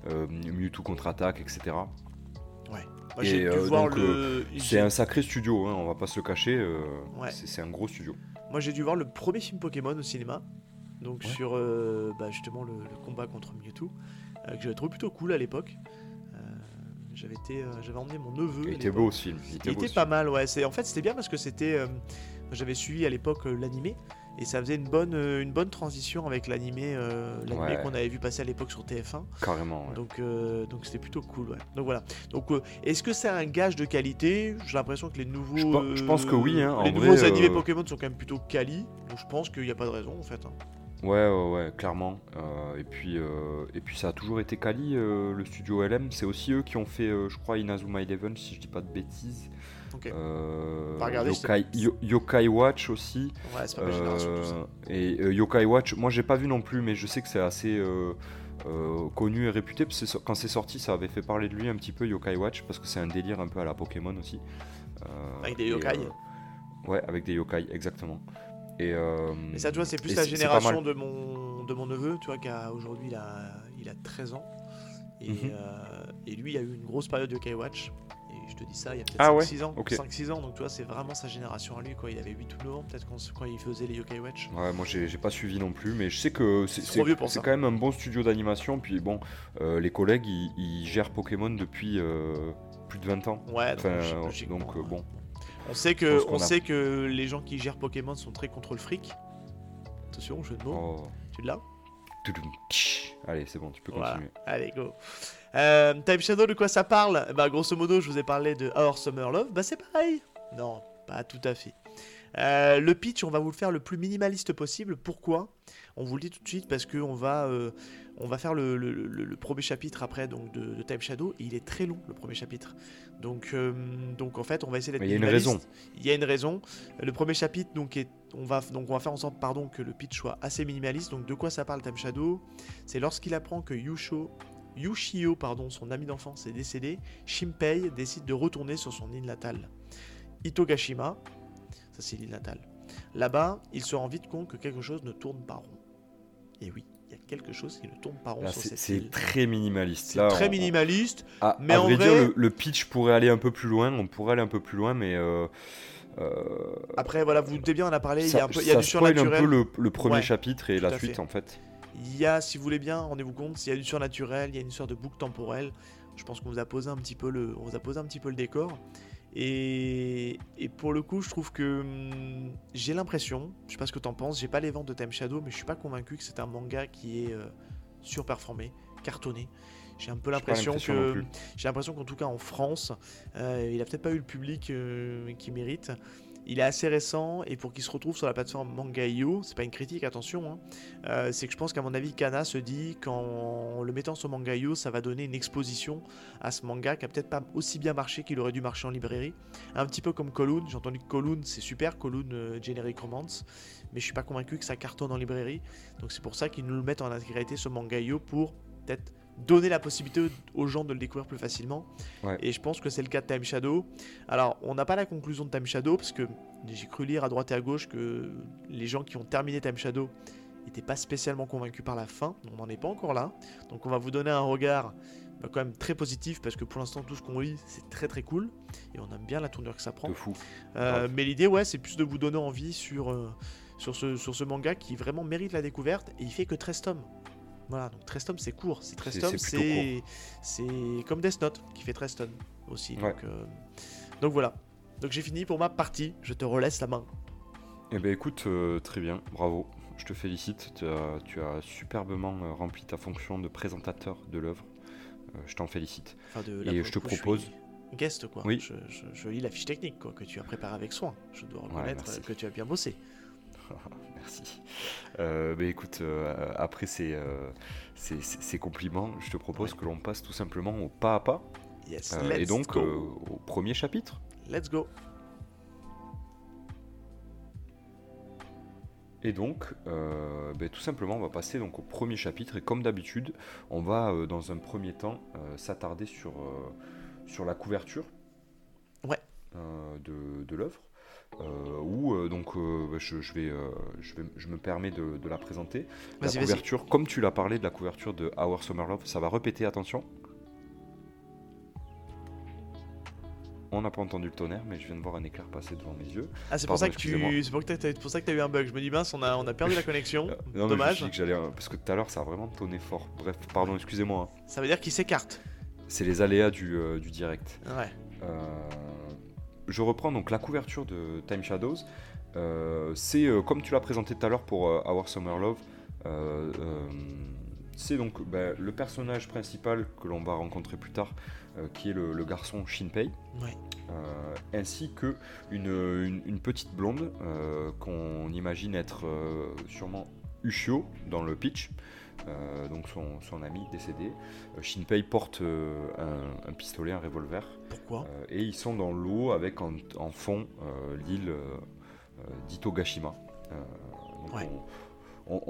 Mewtwo contre-attaque, etc. Moi Et, j'ai dû voir donc, le. C'est un sacré studio, hein, on va pas se le cacher. Ouais. c'est- un gros studio. Moi j'ai dû voir le premier film Pokémon au cinéma. Donc Ouais. sur bah, justement le, le combat contre Mewtwo. que j'avais trouvé plutôt cool à l'époque. J'avais été, euh, j'avais emmené mon neveu. Il était beau ce film. Il était, Il beau, était ce pas mal, ouais. C'est, en fait, c'était bien parce que c'était. euh, j'avais suivi à l'époque euh, l'animé et ça faisait une bonne, euh, une bonne transition avec l'animé, l'animé Ouais. qu'on avait vu passer à l'époque sur TF1. Carrément. ouais. Donc, donc c'était plutôt cool, ouais. Donc voilà. Donc, est-ce que c'est un gage de qualité? J'ai l'impression que les nouveaux. Je pe- je pense que oui, hein. Les nouveaux animés Pokémon sont quand même plutôt quali. Donc je pense qu'il n'y a pas de raison en fait. hein. Ouais, ouais, ouais, clairement. Euh, et, puis, euh, et puis ça a toujours été Kali, euh, le studio LM. C'est aussi eux qui ont fait, je crois, Inazuma Eleven, si je dis pas de bêtises. Ok. Regarder, Yokai, Yo- Yokai Watch aussi. Ouais, c'est pas ma génération tout ça. Et Yokai Watch, moi j'ai pas vu non plus, mais je sais que c'est assez euh, connu et réputé. parce que quand c'est sorti, ça avait fait parler de lui un petit peu, Yokai Watch, parce que c'est un délire un peu à la Pokémon aussi. Euh, Avec des yokai. euh, Ouais, avec des yokai, exactement. Et, euh, Mais ça, tu vois, c'est plus et la génération de mon, de mon neveu, tu vois, qui a aujourd'hui il a, il a 13 ans. Et, Mhm. euh, et lui, il a eu une grosse période de K-Watch. Et je te dis ça, il y a peut-être Ah ouais 5-6 ans. Ok. 5-6 ans, donc tu vois, c'est vraiment sa génération à lui, quoi. Il avait 8 ou 9 ans, peut-être quand, quand il faisait les Yokai Watch. Ouais, moi j'ai pas suivi non plus, mais je sais que c'est quand même un bon studio d'animation. Puis bon, euh, les collègues ils, ils gèrent Pokémon depuis euh, plus de 20 ans. Ouais, donc, Enfin, donc, euh, bon. On sait, que, on sait que les gens qui gèrent Pokémon sont très contre le fric. Attention, jeu de mots. Oh. Tu l'as. Allez, c'est bon, tu peux Voilà. continuer. Allez, go. Euh, Time Shadow, de quoi ça parle? Bah, grosso modo, je vous ai parlé de Our Summer Love. Bah, c'est pareil. Non, pas tout à fait. Euh, le pitch, on va vous le faire le plus minimaliste possible. Pourquoi? On vous le dit tout de suite parce qu'on va, euh, on va faire le, le- le- le premier chapitre après donc de, de Time Shadow. Et il est très long, le premier chapitre. Donc, euh, donc en fait, on va essayer d'être il y a une raison. Il y a une raison. Le premier chapitre, donc, est, on, va, donc, on va faire en sorte pardon, que le pitch soit assez minimaliste. Donc, de quoi ça parle Time Shadow? C'est lorsqu'il apprend que Yusho, Yushio, pardon, son ami d'enfance, est décédé, Shimpei décide de retourner sur son île natale. Itogashima, ça c'est l'île natale. Là-bas, il se rend vite compte que quelque chose ne tourne pas rond. Et oui, il y a quelque chose qui ne tourne pas rond Là, sur c'est cette c'est île. très minimaliste. C'est très on- minimaliste. À, mais à en vrai dire, le, le pitch pourrait aller un peu plus loin. On pourrait aller un peu plus loin, mais euh, euh, Après, voilà, vous doutez bien, on a parlé, il y ça, a, un peu, il y a ça du un peu le, le premier Ouais, chapitre et la suite fait. en fait. Il y a, si vous voulez bien, rendez-vous compte, il y a du surnaturel, il y a une sorte de boucle temporelle. Je pense qu'on vous a posé un petit peu le, on vous a posé un petit peu le décor. Et, et pour le coup, je trouve que hum, j'ai l'impression, je sais pas ce que t'en penses, j'ai pas les ventes de Time Shadow, mais je suis pas convaincu que c'est un manga qui est euh, surperformé, cartonné. J'ai un peu l'impression que plus. j'ai l'impression qu'en tout cas en France, euh, il a peut-être pas eu le public euh, qu'il mérite. Il est assez récent et pour qu'il se retrouve sur la plateforme Manga.io, c'est pas une critique, attention, hein, euh, c'est que je pense qu'à mon avis, Kana se dit qu'en le mettant sur Manga.io, ça va donner une exposition à ce manga qui a peut-être pas aussi bien marché qu'il aurait dû marcher en librairie. Un petit peu comme Kowloon, j'ai entendu que Kowloon c'est super, Kowloon euh, Generic Romance, mais je suis pas convaincu que ça cartonne en librairie. Donc c'est pour ça qu'ils nous le mettent en intégralité sur Manga.io pour peut-être donner la possibilité aux gens de le découvrir plus facilement. Ouais. Et je pense que c'est le cas de Time Shadow. Alors, on n'a pas la conclusion de Time Shadow parce que j'ai cru lire à droite et à gauche que les gens qui ont terminé Time Shadow n'étaient pas spécialement convaincus par la fin. On n'en est pas encore là. Donc, on va vous donner un regard bah, quand même très positif parce que pour l'instant, tout ce qu'on lit, c'est très très cool et on aime bien la tournure que ça prend. De fou. Euh, mais l'idée, ouais, c'est plus de vous donner envie sur, euh, sur, ce, sur ce manga qui vraiment mérite la découverte et il fait que 13 tomes. Voilà, donc 13 tomes c'est court. C'est 13 C'est- tomes, c'est comme Death Note qui fait 13 tomes aussi. Ouais. Donc, euh, donc voilà. Donc j'ai fini pour ma partie. Je te relaisse la main. Eh ben écoute, euh, très bien, bravo. Je te félicite. Tu as, tu as superbement euh, rempli ta fonction de présentateur de l'œuvre. Euh, je t'en félicite. Enfin, de, Et je te suis propose- Guest quoi. Oui. Je, je- je lis la fiche technique quoi, que tu as préparée avec soin. Je dois reconnaître que tu as bien bossé. <laughs> Merci. Euh, écoute, euh, après ces, euh, ces, compliments, je te propose Ouais. que l'on passe tout simplement au pas à pas. Yes. Euh, let's et donc go. euh, au premier chapitre. Let's go. Et donc, euh, ben, tout simplement, on va passer donc au premier chapitre. Et comme d'habitude, on va euh, dans un premier temps euh, s'attarder sur, sur la couverture Ouais. de, de l'œuvre. Euh, où euh, donc euh, ben, je, je vais, je, vais, je me permets de, de la présenter. La couverture, comme tu l'as parlé de la couverture de Our Summer Love, ça va répéter, attention. On n'a pas entendu le tonnerre, mais je viens de voir un éclair passer devant mes yeux. Ah, c'est pour, ça que tu... c'est pour, ça que tu as eu un bug. Je me dis, mince, on a, on a perdu la connexion. <laughs> Non, mais je me Dommage. suis dit que j'allais. Parce que tout à l'heure, ça a vraiment tonné fort. Bref, pardon, excusez-moi. hein. Ça veut dire qu'il s'écarte. C'est les aléas du, euh, du direct. Ouais. Euh, je reprends donc la couverture de Time Shadows. Euh, c'est euh, comme tu l'as présenté tout à l'heure pour euh, Our Summer Love. c'est donc ben, le personnage principal que l'on va rencontrer plus tard, qui est le, le garçon Shinpei, Ouais. ainsi que une, une- une petite blonde qu'on imagine être sûrement Ushio dans le pitch, euh, donc son, son ami décédé. Euh, Shinpei porte euh, un, un pistolet, un revolver, Pourquoi? Et ils sont dans l'eau avec en, en fond l'île d'Itogashima. Ouais.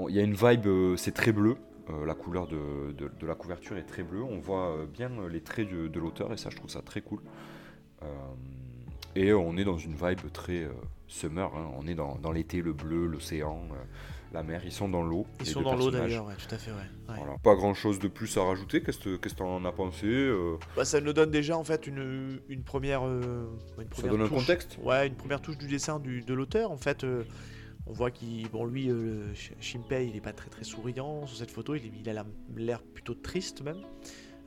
Il y a une vibe, c'est très bleu. euh, la couleur de, de- de la couverture est très bleue. On voit bien les traits de, de l'auteur et ça, je trouve ça très cool. Euh, et on est dans une vibe très euh, summer. hein. On est dans, dans l'été, le bleu, l'océan, la mer. Ils sont dans l'eau. Ils sont dans l'eau d'ailleurs, ouais, tout à fait, ouais. ouais. Voilà. Pas grand chose de plus à rajouter. Qu'est-ce que que t'en as pensé euh, Bah, ça nous donne déjà en fait une, une première. euh, une Ça première donne un touche. contexte Ouais, une première touche du dessin du, de l'auteur. En fait, euh, on voit qu'il. Bon, lui, euh, Sh- Shinpei, il est pas très très souriant. Sur cette photo, il, il a la- l'air plutôt triste même.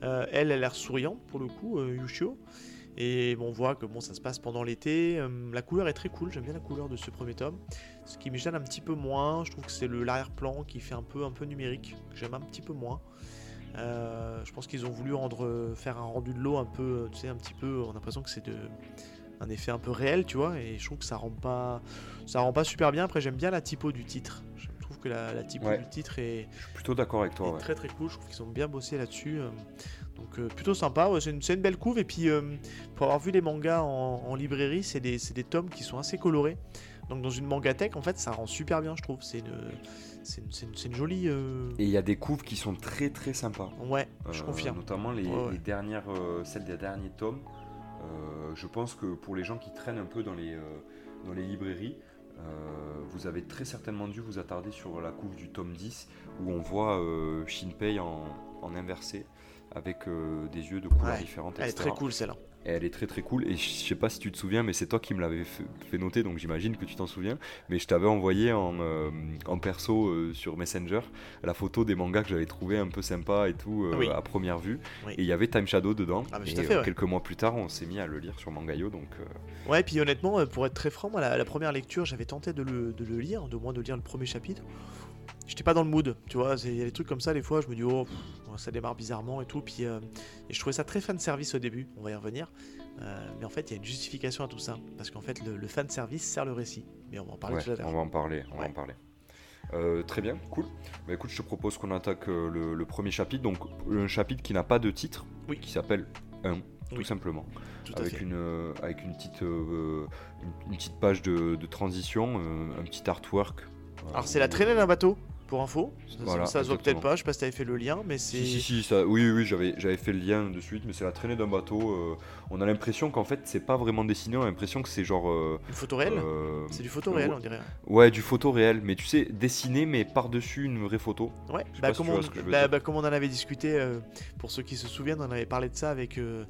Euh, elle, elle a l'air souriante pour le coup, euh, Yushio. Et bon, on voit que bon, ça se passe pendant l'été. Euh, la couleur est très cool, j'aime bien la couleur de ce premier tome. Ce qui me gêne un petit peu moins, je trouve que c'est le l'arrière-plan qui fait un peu, un peu numérique, que j'aime un petit peu moins. Euh, je pense qu'ils ont voulu rendre, euh, faire un rendu de l'eau un peu, euh, tu sais, un petit peu. On a l'impression que c'est de, un effet un peu réel, tu vois. Et je trouve que ça rend pas, ça rend pas super bien. Après, j'aime bien la typo du titre. Je trouve que la, la typo Ouais. du titre est, Je suis plutôt d'accord avec toi. ouais. très très cool. Je trouve qu'ils ont bien bossé là-dessus. Donc euh, plutôt sympa. Ouais, c'est une, belle couve. Et puis euh, pour avoir vu les mangas en, en librairie, c'est des, des tomes qui sont assez colorés. Donc dans une mangatech, en fait, ça rend super bien, je trouve. C'est une, une, jolie. euh, Et il y a des couves qui sont très très sympas. Ouais, je confirme. Notamment les, Ouais, ouais. les dernières, celles des derniers tomes. Je pense que pour les gens qui traînent un peu dans les, dans les librairies, euh, vous avez très certainement dû vous attarder sur la couve du tome 10 où on voit euh, Shinpei en, en inversé avec euh, des yeux de couleurs Ouais, différentes. Elle est très cool celle-là. Et elle est très très cool et je sais pas si tu te souviens mais c'est toi qui me l'avais fait, noter donc j'imagine que tu t'en souviens mais je t'avais envoyé en, euh, en perso euh, sur Messenger la photo des mangas que j'avais trouvé un peu sympa et tout Oui. à première vue Oui. et il y avait Time Shadow dedans Ah, mais et fait, ouais. quelques mois plus tard on s'est mis à le lire sur Mangayo donc Ouais, puis honnêtement, pour être très franc, moi, la, la première lecture, j'avais tenté de le, de le lire, de moins de lire le premier chapitre. J'étais pas dans le mood, tu vois. Il y a des trucs comme ça, des fois, je me dis, oh, pff, ça démarre bizarrement et tout. Puis, euh, et je trouvais ça très fan service au début, on va y revenir. Euh, mais en fait, il y a une justification à tout ça. Parce qu'en fait, le, le fan service sert le récit. Mais on va en parler ouais, tout à l'heure. on va en parler on va en parler Euh, très bien cool bah écoute je te propose qu'on attaque le, le premier chapitre donc un chapitre qui n'a pas de titre Oui. qui s'appelle 1 tout simplement Tout avec fait. une, avec une, petite, une, une petite page de, de transition, un petit artwork. Alors, c'est la traînée d'un bateau, pour info. Ça, Voilà, ça se voit peut-être pas, je sais pas si t'avais fait le lien, mais c'est. Si, si, si, ça, oui, oui, j'avais, j'avais fait le lien de suite, mais c'est la traînée d'un bateau. euh, on a l'impression qu'en fait, c'est pas vraiment dessiné, on a l'impression que c'est genre. euh, Une photo réelle euh, C'est du photo réel, on dirait. Ouais, du photo réel, mais tu sais, dessiné, mais par-dessus une vraie photo. Ouais, Je sais bah, pas si comme, tu on, vois ce que je veux bah, dire. bah, comme on en avait discuté, euh, pour ceux qui se souviennent, on avait parlé de ça avec, euh,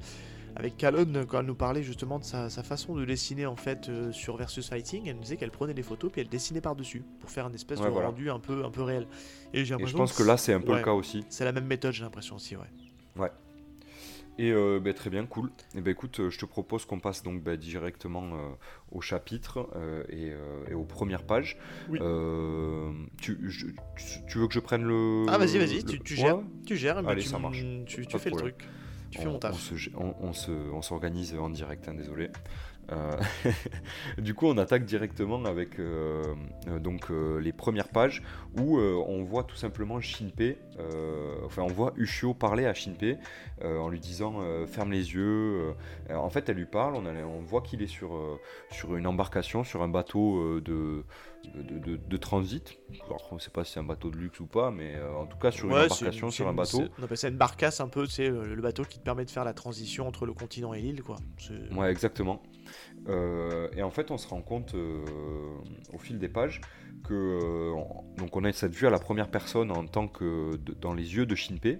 avec Calonne quand elle nous parlait justement de sa, sa façon de dessiner en fait euh, sur Versus Fighting. Elle nous disait qu'elle prenait des photos puis elle dessinait par-dessus pour faire un espèce Ouais, de voilà. rendu un peu, un peu réel. Et j'ai Et je pense que là, c'est un peu ouais. le cas aussi. c'est la même méthode, j'ai l'impression aussi, ouais. Et euh, bah, très bien, cool. Et ben écoute, euh, je te propose qu'on passe donc bah, directement euh, au chapitre et, et aux premières pages. Oui. Tu, je- tu- tu veux que je prenne le. Ah, vas-y, vas-y, le- tu, tu Ouais. gères. Tu gères, mais Allez, tu, ça marche. tu, fais le truc. Tu fais on, mon taf. on se- on, on se- on s'organise en direct, hein, désolé. Euh, <laughs> du coup, on attaque directement avec euh, euh, donc euh, les premières pages où on voit tout simplement Shinpei, enfin on voit Ushio parler à Shinpei en lui disant ferme les yeux. en fait, elle lui parle, on, a- on voit qu'il est sur, sur une embarcation, sur un bateau de, de, de- de transit. Alors, on ne sait pas si c'est un bateau de luxe ou pas, mais euh, en tout cas sur une Ouais, c'est embarcation, c'est sur un bateau. c'est- On appelle ça une barcasse un peu, sais, le, bateau qui te permet de faire la transition entre le continent et l'île, quoi. C'est- Ouais, exactement. Euh, et en fait, on se rend compte euh, au fil des pages que on- donc on a cette vue à la première personne en tant que de- dans les yeux de Shinpei,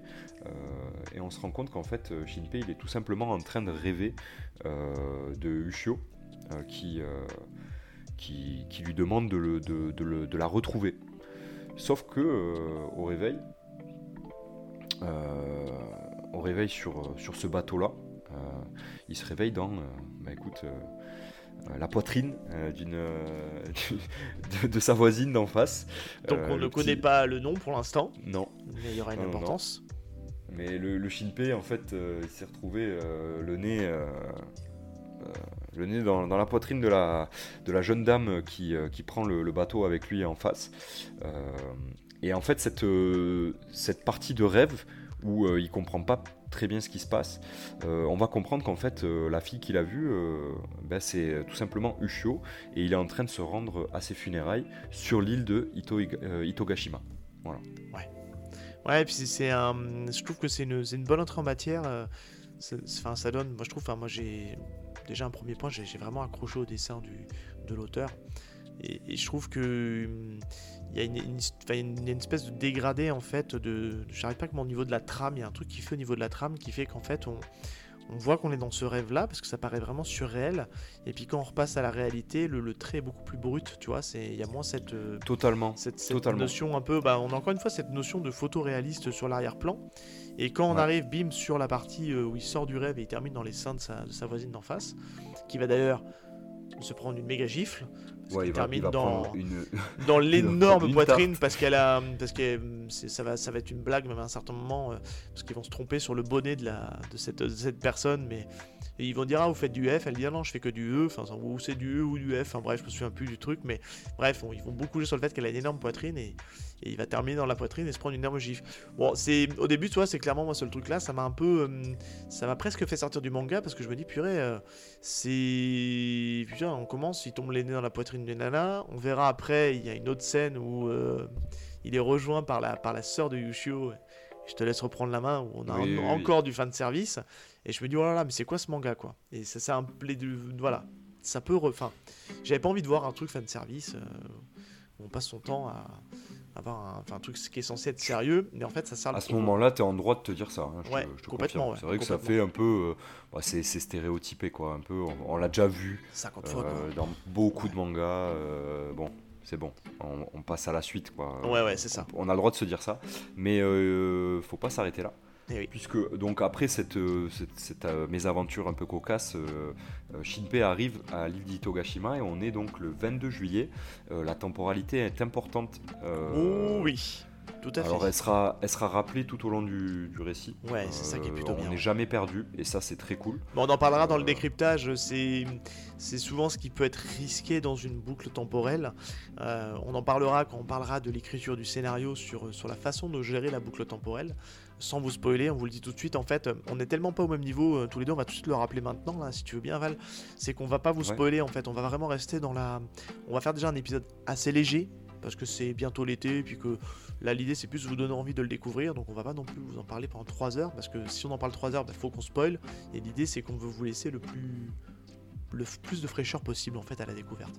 et on se rend compte qu'en fait Shinpei il est tout simplement en train de rêver de Ushio, qui, qui qui lui demande de, le- de- de le- de la retrouver. Sauf que euh, au réveil, euh, au réveil sur, sur ce bateau-là, euh, il se réveille dans, bah écoute, la poitrine d'une, <laughs> de, de sa voisine d'en face. Donc on ne connaît pas le nom pour l'instant, Non, mais il y aura une Non, non, non. importance. mais le, le Shinpei, en fait, il s'est retrouvé le nez, le nez dans, la poitrine de la, de la jeune dame qui, euh, qui prend le, bateau avec lui en face. Euh, et en fait, cette, euh, cette partie de rêve où euh, il comprend pas très bien ce qui se passe, euh, on va comprendre qu'en fait, euh, la fille qu'il a vue, euh, ben, c'est tout simplement Ushio, et il est en train de se rendre à ses funérailles sur l'île de Ito- euh, Itogashima. Ouais, et puis c'est- un. Je trouve que c'est une, une bonne entrée en matière. euh, Enfin, ça donne. Moi, je trouve. Enfin, moi, j'ai déjà un premier point. J'ai vraiment accroché au dessin du, de l'auteur. Et, je trouve que hum, il y, a une, une- enfin, une- il y a une espèce de dégradé en fait de. J'arrive pas que mon niveau de la trame. Il y a un truc qui fait au niveau de la trame qui fait qu'en fait on. On voit qu'on est dans ce rêve-là parce que ça paraît vraiment surréel. Et puis quand on repasse à la réalité, le, le trait est beaucoup plus brut, tu vois. c'est- Il y a moins cette, euh, Totalement. cette, cette Totalement. notion un peu, bah, on a encore une fois cette notion de photoréaliste sur l'arrière-plan. Et quand on Ouais. arrive, bim, sur la partie euh, où il sort du rêve et il termine dans les seins de sa, de sa voisine d'en face, qui va d'ailleurs se prendre une méga gifle, parce Ouais, il va, termine il dans, une, <laughs> dans <laughs> l'énorme poitrine parce qu'elle a parce que euh, ça va ça va être une blague même à un certain moment euh, parce qu'ils vont se tromper sur le bonnet de la de cette, de cette personne mais ils vont dire ah vous faites du F. Elle dit ah non je fais que du E. Enfin ou c'est du E ou du F. Enfin bref je me souviens plus du truc mais bref ils vont beaucoup jouer sur le fait qu'elle a une énorme poitrine et, et il va terminer dans la poitrine et se prendre une énorme gifle bon c'est au début tu vois c'est clairement moi ce truc là ça m'a un peu euh, ça m'a presque fait sortir du manga parce que je me dis purée euh, c'est putain on commence il tombe les nez dans la poitrine d'une nana on verra après il y a une autre scène où euh, il est rejoint par la par la sœur de Yushio je te laisse reprendre la main où on a Oui, en- oui, oui. encore du fan service et je me dis oh là là mais c'est quoi ce manga quoi? Et ça c'est un play de voilà ça peut enfin j'avais pas envie de voir un truc fan service euh, où on passe son temps à avoir un, un truc qui est censé être sérieux mais en fait ça sert le À ce moment-là, tu es en droit de te dire ça. hein, je, te- Ouais, je te complètement, ouais, c'est vrai que ça fait un peu. euh, bah, c'est stéréotypé, quoi. Un peu, on, on l'a déjà vu 50 fois quoi. euh, dans beaucoup de mangas. euh, bon, c'est bon. On, on passe à la suite, quoi. Ouais, ouais, c'est ça. On, on a le droit de se dire ça. Mais euh, faut pas s'arrêter là. Eh oui. Puisque, donc, après cette, euh, cette, cette, euh, mésaventure un peu cocasse, euh, Shinpei arrive à l'île d'Itogashima et on est donc le 22 juillet. Euh, la temporalité est importante. oh oui tout à alors fait elle sera, elle sera rappelée tout au long du, du récit. Ouais, c'est ça qui est plutôt on bien, n'est ouais. jamais perdu et ça c'est très cool. Bon, on en parlera dans le Euh, décryptage, c'est c'est souvent ce qui peut être risqué dans une boucle temporelle. Euh, on en parlera quand on parlera de l'écriture du scénario sur, sur la façon de gérer la boucle temporelle. Sans vous spoiler, on vous le dit tout de suite, en fait, on est tellement pas au même niveau, euh, tous les deux, on va tout de suite le rappeler maintenant, là, si tu veux bien, Val, c'est qu'on va pas vous Ouais. spoiler, en fait, on va vraiment rester dans la... On va faire déjà un épisode assez léger, parce que c'est bientôt l'été, et puis que là, l'idée, c'est plus de vous donner envie de le découvrir, donc on va pas non plus vous en parler pendant 3 heures, parce que si on en parle 3 heures, il faut qu'on spoil, et l'idée, c'est qu'on veut vous laisser le plus le plus de fraîcheur possible en fait à la découverte.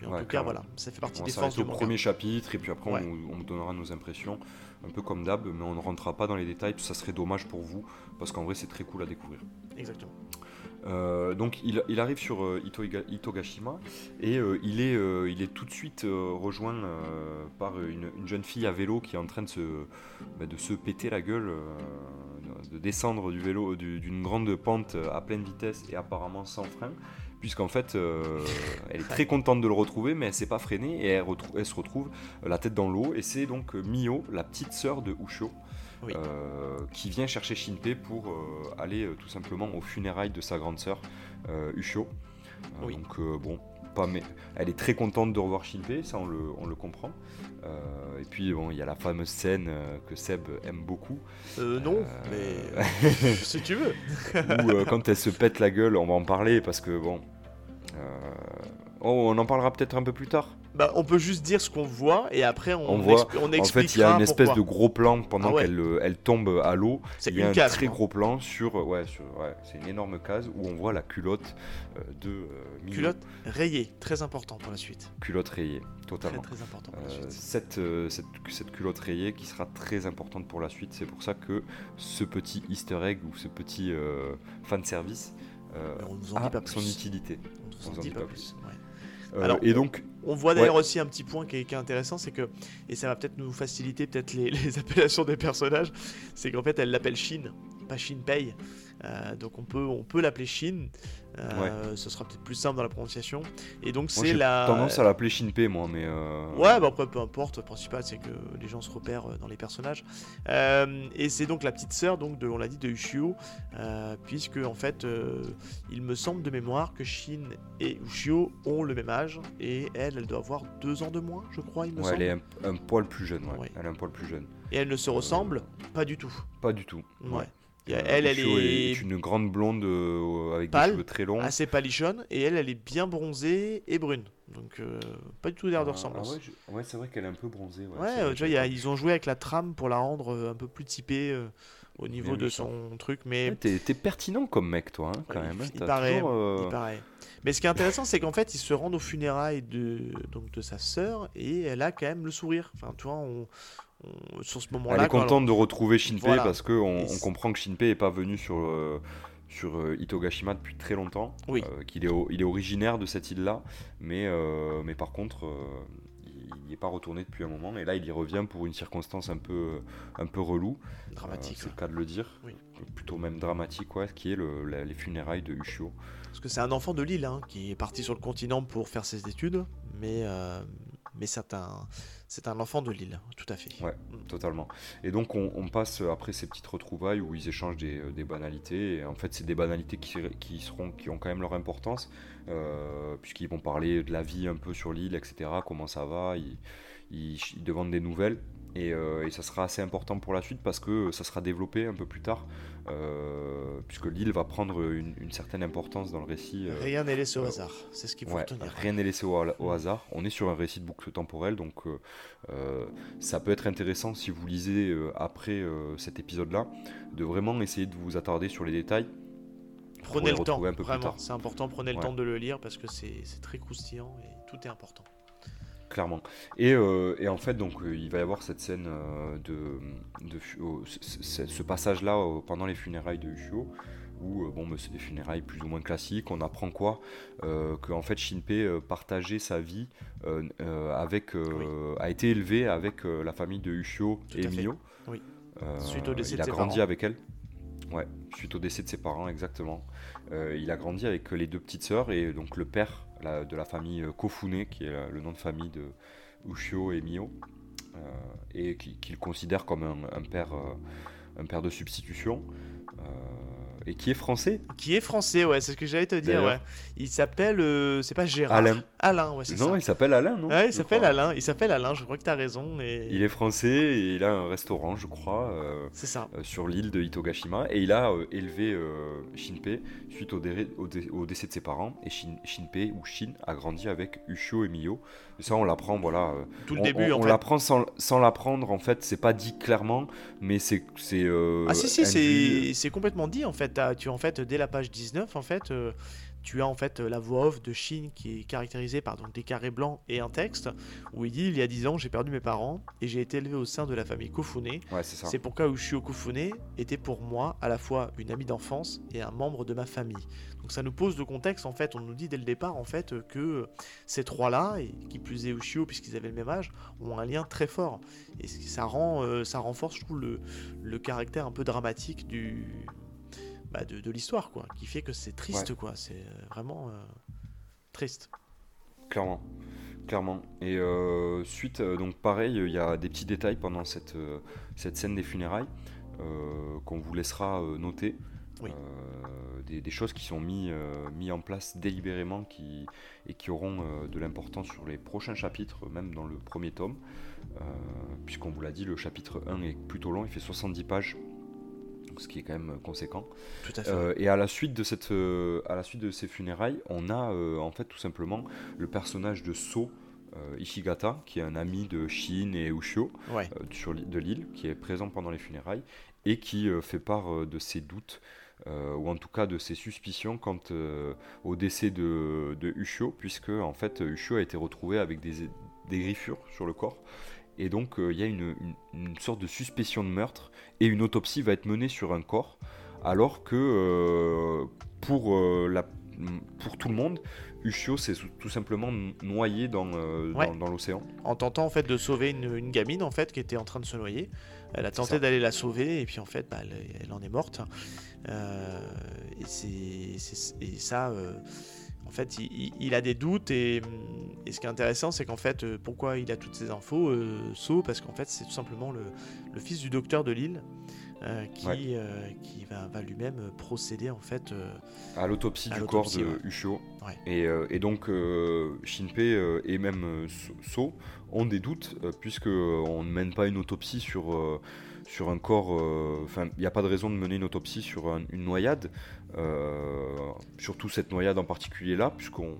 Mais en Ouais, tout cas, voilà, ça fait partie On des forces du au premier chapitre et puis après Ouais. on, on donnera nos impressions, un peu comme d'hab, mais on ne rentrera pas dans les détails, ça serait dommage pour vous, parce qu'en vrai c'est très cool à découvrir. Exactement. Euh, donc il, arrive sur euh, Itogashima et euh, il, est, tout de suite rejoint par une, une jeune fille à vélo qui est en train de se, bah, péter la gueule, de descendre du vélo du- d'une grande pente à pleine vitesse et apparemment sans frein. Puisqu'en fait, elle est très contente de le retrouver, mais elle s'est pas freinée et elle, elle se retrouve la tête dans l'eau. Et c'est donc Mio, la petite sœur de Ushio, Oui. euh, qui vient chercher Shinpei pour euh, aller euh, tout simplement aux funérailles de sa grande sœur Ushio. Oui. Donc bon, pas mais elle est très contente de revoir Shinpei, ça on le, on le comprend. Euh, et puis bon, il y a la fameuse scène euh, que Seb aime beaucoup, Euh, non, mais <laughs> si tu veux. où quand elle se pète la gueule, on va en parler parce que bon. Oh, on en parlera peut-être un peu plus tard. Bah, on peut juste dire ce qu'on voit et après on, On voit, En fait, il y a une espèce de gros plan pendant Ah ouais. qu'elle euh, elle tombe à l'eau. C'est Il y a une un case. très gros plan sur, ouais, sur, ouais, c'est une énorme case où on voit la culotte euh, de euh. Culotte rayée, très important pour la suite. Culotte rayée, Très totalement. très important pour la Euh, suite. cette, euh, cette, cette culotte rayée qui sera très importante pour la suite. C'est pour ça que ce petit easter egg ou ce petit euh, fan service euh, a son utilité. On on en vous en dit pas plus. ouais. Euh, Alors, et donc, On voit d'ailleurs aussi un petit point qui est, qui est intéressant, c'est que, et ça va peut-être nous faciliter peut-être les, <laughs> les appellations des personnages, c'est qu'en fait elle l'appelle Shin, pas Shinpei. Euh, donc on peut, on peut l'appeler Shin, euh, ce sera peut-être plus simple dans la prononciation. Et donc c'est la... tendance à l'appeler Shinpei, moi, mais. euh, Ouais, bah après peu importe, le principal c'est que les gens se repèrent euh, dans les personnages. Euh, et c'est donc la petite sœur, donc de, on l'a dit, de Ushio, euh, puisque en fait, euh, il me semble de mémoire que Shin et Ushio ont le même âge, et elle, elle doit avoir deux ans de moins, je crois, il me ouais, semble. elle est un, un poil plus jeune, ouais. Ouais. Elle est un poil plus jeune. Et elle ne se ressemble pas du tout. Pas du tout. Ouais. Euh, elle, elle est, une grande blonde euh, avec Pâle, des cheveux très longs. assez palichonne, et elle, elle est bien bronzée et brune. Donc euh, pas du tout l'air de Ah, ressemblance. ah ouais, je- ouais, c'est vrai qu'elle est un peu bronzée. Ouais, Ouais, tu vois, y a- ils ont joué avec la trame pour la rendre un peu plus typée au niveau de ça. son truc, mais Ouais, T'es pertinent comme mec, toi, hein, quand même. il- hein. il T'as paraît, toujours, il paraît. Mais ce qui est intéressant, c'est qu'en fait, ils se rendent aux funérailles de, donc, de sa sœur et elle a quand même le sourire. Enfin, tu vois, on, on- sur ce moment-là. Elle est contente de retrouver Shinpei Voilà. parce qu'on on comprend que Shinpei est pas venu sur, euh, sur euh, Itogashima depuis très longtemps. Oui. Euh, qu'il est, il est originaire de cette île-là, mais, euh, mais par contre, euh, il n'y est pas retourné depuis un moment. Et là, il y revient pour une circonstance un peu, un peu relou. Dramatique. Euh, c'est le cas de le dire. Oui. Plutôt même dramatique, ouais, qui est le- la- les funérailles de Ushio. Parce que c'est un enfant de l'île hein, qui est parti sur le continent pour faire ses études, mais, euh, mais c'est un, c'est un enfant de l'île, tout à fait. Ouais. Totalement. Et donc on, passe après ces petites retrouvailles où ils échangent des, euh, banalités. Et en fait, c'est des banalités qui, qui seront, qui ont quand même leur importance, euh, puisqu'ils vont parler de la vie un peu sur l'île, etc. Comment ça va Ils, ils, ils demandent des nouvelles. Et, euh, et ça sera assez important pour la suite parce que ça sera développé un peu plus tard, euh, puisque l'île va prendre une, une certaine importance dans le récit. euh, Rien n'est laissé au hasard, c'est ce qu'il faut Ouais, retenir. rien n'est laissé au, au hasard. On est sur un récit de boucle temporelle, donc ça peut être intéressant si vous lisez après cet épisode-là, de vraiment essayer de vous attarder sur les détails. Prenez le temps, vraiment, c'est important, prenez le temps de le lire parce que c'est très croustillant et tout est important. Clairement. Et, euh, et en fait, donc, euh, il va y avoir cette scène euh, de, oh, ce- passage-là pendant les funérailles de Ushio, où bon, bah, c'est des funérailles plus ou moins classiques. On apprend quoi euh, Que en fait, Shinpei partageait sa vie euh, avec, euh, a été élevé avec la famille de Ushio Tout et. Mio. Oui. Suite au décès il de a ses grandi parents. avec elle. Ouais, suite au décès de ses parents, exactement. Il a grandi avec les deux petites sœurs et donc le père de la famille euh, Kofune, qui est la- le nom de famille de Ushio et Mio, euh, et qui- qu'il considère comme un, père, euh, de substitution, euh, et qui est français. Qui est français, ouais, c'est ce que j'allais te dire, ouais. Il s'appelle, euh, c'est pas Gérard. Alain. Alain, ouais, c'est Non, ça. il s'appelle Alain, non Ouais, il s'appelle. Alain, il s'appelle Alain, je crois que t'as raison. Et... Il est français et il a un restaurant, je crois. euh, C'est ça. euh, sur l'île de Hitogashima et il a élevé Shinpei suite au, dé- au dé- au décès de ses parents et Shin- Shinpei ou Shin a grandi avec Ushio et Mio et ça on l'apprend voilà euh, Tout le on, début, on, en on fait. l'apprend sans, sans l'apprendre en fait c'est pas dit clairement mais c'est c'est euh, Ah si si induit- c'est c'est complètement dit en fait tu en fait dès la page 19 en fait euh, tu as en fait la voix off de Shin qui est caractérisée par donc des carrés blancs et un texte où il dit il y a 10 ans j'ai perdu mes parents et j'ai été élevé au sein de la famille Kofune. Ouais, c'est ça. C'est pourquoi Ushio Kofune était pour moi à la fois une amie d'enfance et un membre de ma famille. Donc ça nous pose le contexte en fait, on nous dit dès le départ en fait euh, que ces trois-là, et qui plus est Ushio puisqu'ils avaient le même âge, ont un lien très fort. Et ça, rend, euh, ça renforce je trouve le, le caractère un peu dramatique du, bah, de, de l'histoire quoi, qui fait que c'est triste quoi, c'est euh, vraiment euh, triste. Clairement. Clairement. Et euh, suite, donc pareil, il y a des petits détails pendant cette, cette scène des funérailles qu'on vous laissera noter. Oui. Euh, des, des choses qui sont mis, euh, mis en place délibérément qui, et qui auront euh, de l'importance sur les prochains chapitres, même dans le premier tome. Puisqu'on vous l'a dit, le chapitre 1 est plutôt long, il fait 70 pages, ce qui est quand même conséquent. Tout à fait. Euh, et à la suite de cette, euh, à la suite de ces funérailles, on a euh, en fait tout simplement le personnage de So euh, Ishigata, qui est un ami de Shin et Ushio ouais. euh, sur de l'île, qui est présent pendant les funérailles et qui euh, fait part euh, de ses doutes. euh, ou en tout cas de ses suspicions quant euh, au décès de, de Ushio, puisque en fait Ushio a été retrouvé avec des, des griffures sur le corps, et donc euh, il y a une, une- une sorte de suspicion de meurtre, et une autopsie va être menée sur un corps, alors que euh, pour, euh, la, pour tout le monde, Ushio s'est tout simplement noyé dans, Ouais. dans, dans l'océan. en tentant en fait de sauver une, une gamine en fait qui était en train de se noyer. Elle a tenté d'aller la sauver et puis en fait bah, elle, elle en est morte. Et, c'est, ça, en fait, il, a des doutes et, et ce qui est intéressant c'est qu'en fait, euh, pourquoi il a toutes ces infos euh, So parce qu'en fait c'est tout simplement le, le fils du docteur de l'île. euh, qui, Ouais. euh, qui va, va lui-même procéder en fait euh, à l'autopsie du corps de ouais. Ushio. Ouais. Et, et donc Shinpei et même So- ont des doutes puisque on ne mène pas une autopsie sur, sur un corps. euh, Enfin, il n'y a pas de raison de mener une autopsie sur un- une noyade, surtout cette noyade en particulier là, puisqu'on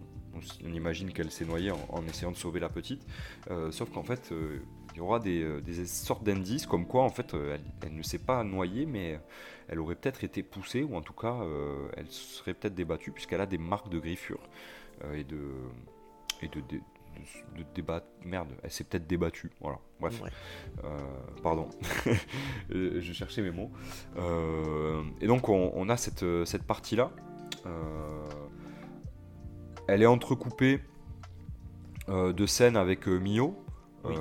imagine qu'elle s'est noyée en, essayant de sauver la petite. Euh, sauf qu'en fait, euh, il y aura des, euh, sortes d'indices comme quoi en fait euh, elle, ne s'est pas noyée, mais elle aurait peut-être été poussée ou en tout cas euh, elle serait peut-être débattue puisqu'elle a des marques de griffure euh, et de et de, de, de débat merde elle s'est peut-être débattue. Voilà bref. Ouais. Euh, pardon. <laughs> Euh, je cherchais mes mots. Euh, et donc on, on a cette, cette partie là elle est entrecoupée de scènes avec Mio Oui.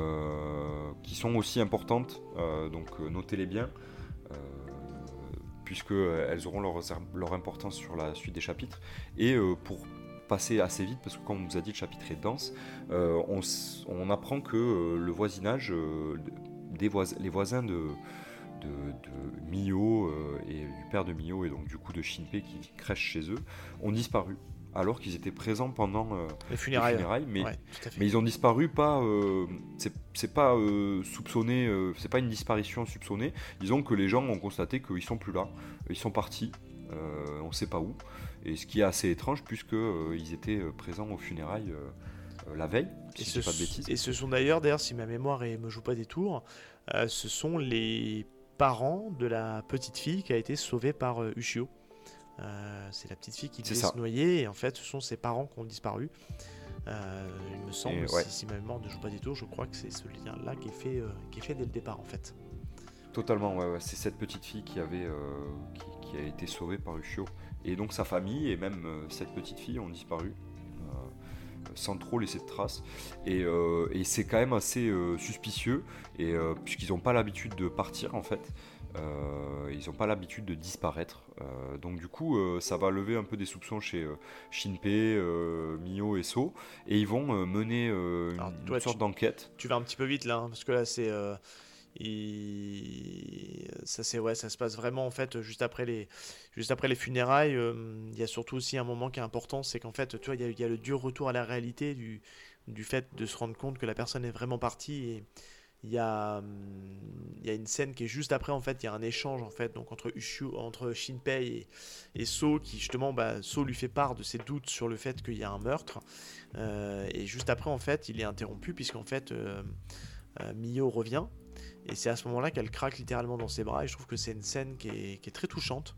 qui sont aussi importantes. Donc notez-les bien. Euh, puisque euh, elles auront leur, leur importance sur la suite des chapitres. Et euh, pour passer assez vite parce que comme on vous a dit le chapitre est dense euh, on, on apprend que euh, le voisinage euh, des voisins les voisins de de, de Mio et du père de Mio et donc du coup de Shinpei qui crèche chez eux ont disparu alors qu'ils étaient présents pendant Les les funérailles. mais Ouais, mais ils ont disparu pas. c'est c'est pas soupçonné. c'est pas une disparition soupçonnée. Disons que les gens ont constaté qu'ils sont plus là. Ils sont partis. on sait pas où. Et ce qui est assez étrange puisque euh, ils étaient euh, présents aux funérailles euh, la veille. Et Si ce, je dis pas de bêtises. et ce sont d'ailleurs, d'ailleurs, si ma mémoire ne me joue pas des tours, euh, ce sont les parents de la petite fille qui a été sauvée par Ushio. C'est la petite fille qui devait se noyer et en fait ce sont ses parents qui ont disparu. Il me semble, Et ouais. si, si ma mémoire ne joue pas des tours, je crois que c'est ce lien-là qui, est fait, qui est fait dès le départ en fait. Totalement, ouais, ouais. c'est cette petite fille qui avait qui, qui a été sauvée par Ushio. Et donc sa famille et même euh, cette petite fille ont disparu. euh, sans trop laisser de traces. Et, euh, et c'est quand même assez euh, suspicieux, et, euh, puisqu'ils n'ont pas l'habitude de partir en fait. Ils n'ont pas l'habitude de disparaître. Donc du coup, ça va lever un peu des soupçons chez Shinpei, Mio et So. Et ils vont mener une, Alors, une toi, sorte d'enquête. Tu vas un petit peu vite là, hein, parce que là c'est. Euh, il- Ça, se passe vraiment en fait juste après les, funérailles. euh, Il y a surtout aussi un moment qui est important, c'est qu'en fait, il y, a- le dur retour à la réalité du, fait de se rendre compte que la personne est vraiment partie. Et il y a, une scène qui est juste après en fait, il y a un échange entre Shinpei et, et So, qui justement, bah, lui fait part de ses doutes sur le fait qu'il y a un meurtre. Euh, et juste après en fait, il est interrompu puisqu'en fait, euh, euh, Mio revient Et c'est à ce moment-là qu'elle craque littéralement dans ses bras. Et je trouve que c'est une scène qui est, qui est très touchante,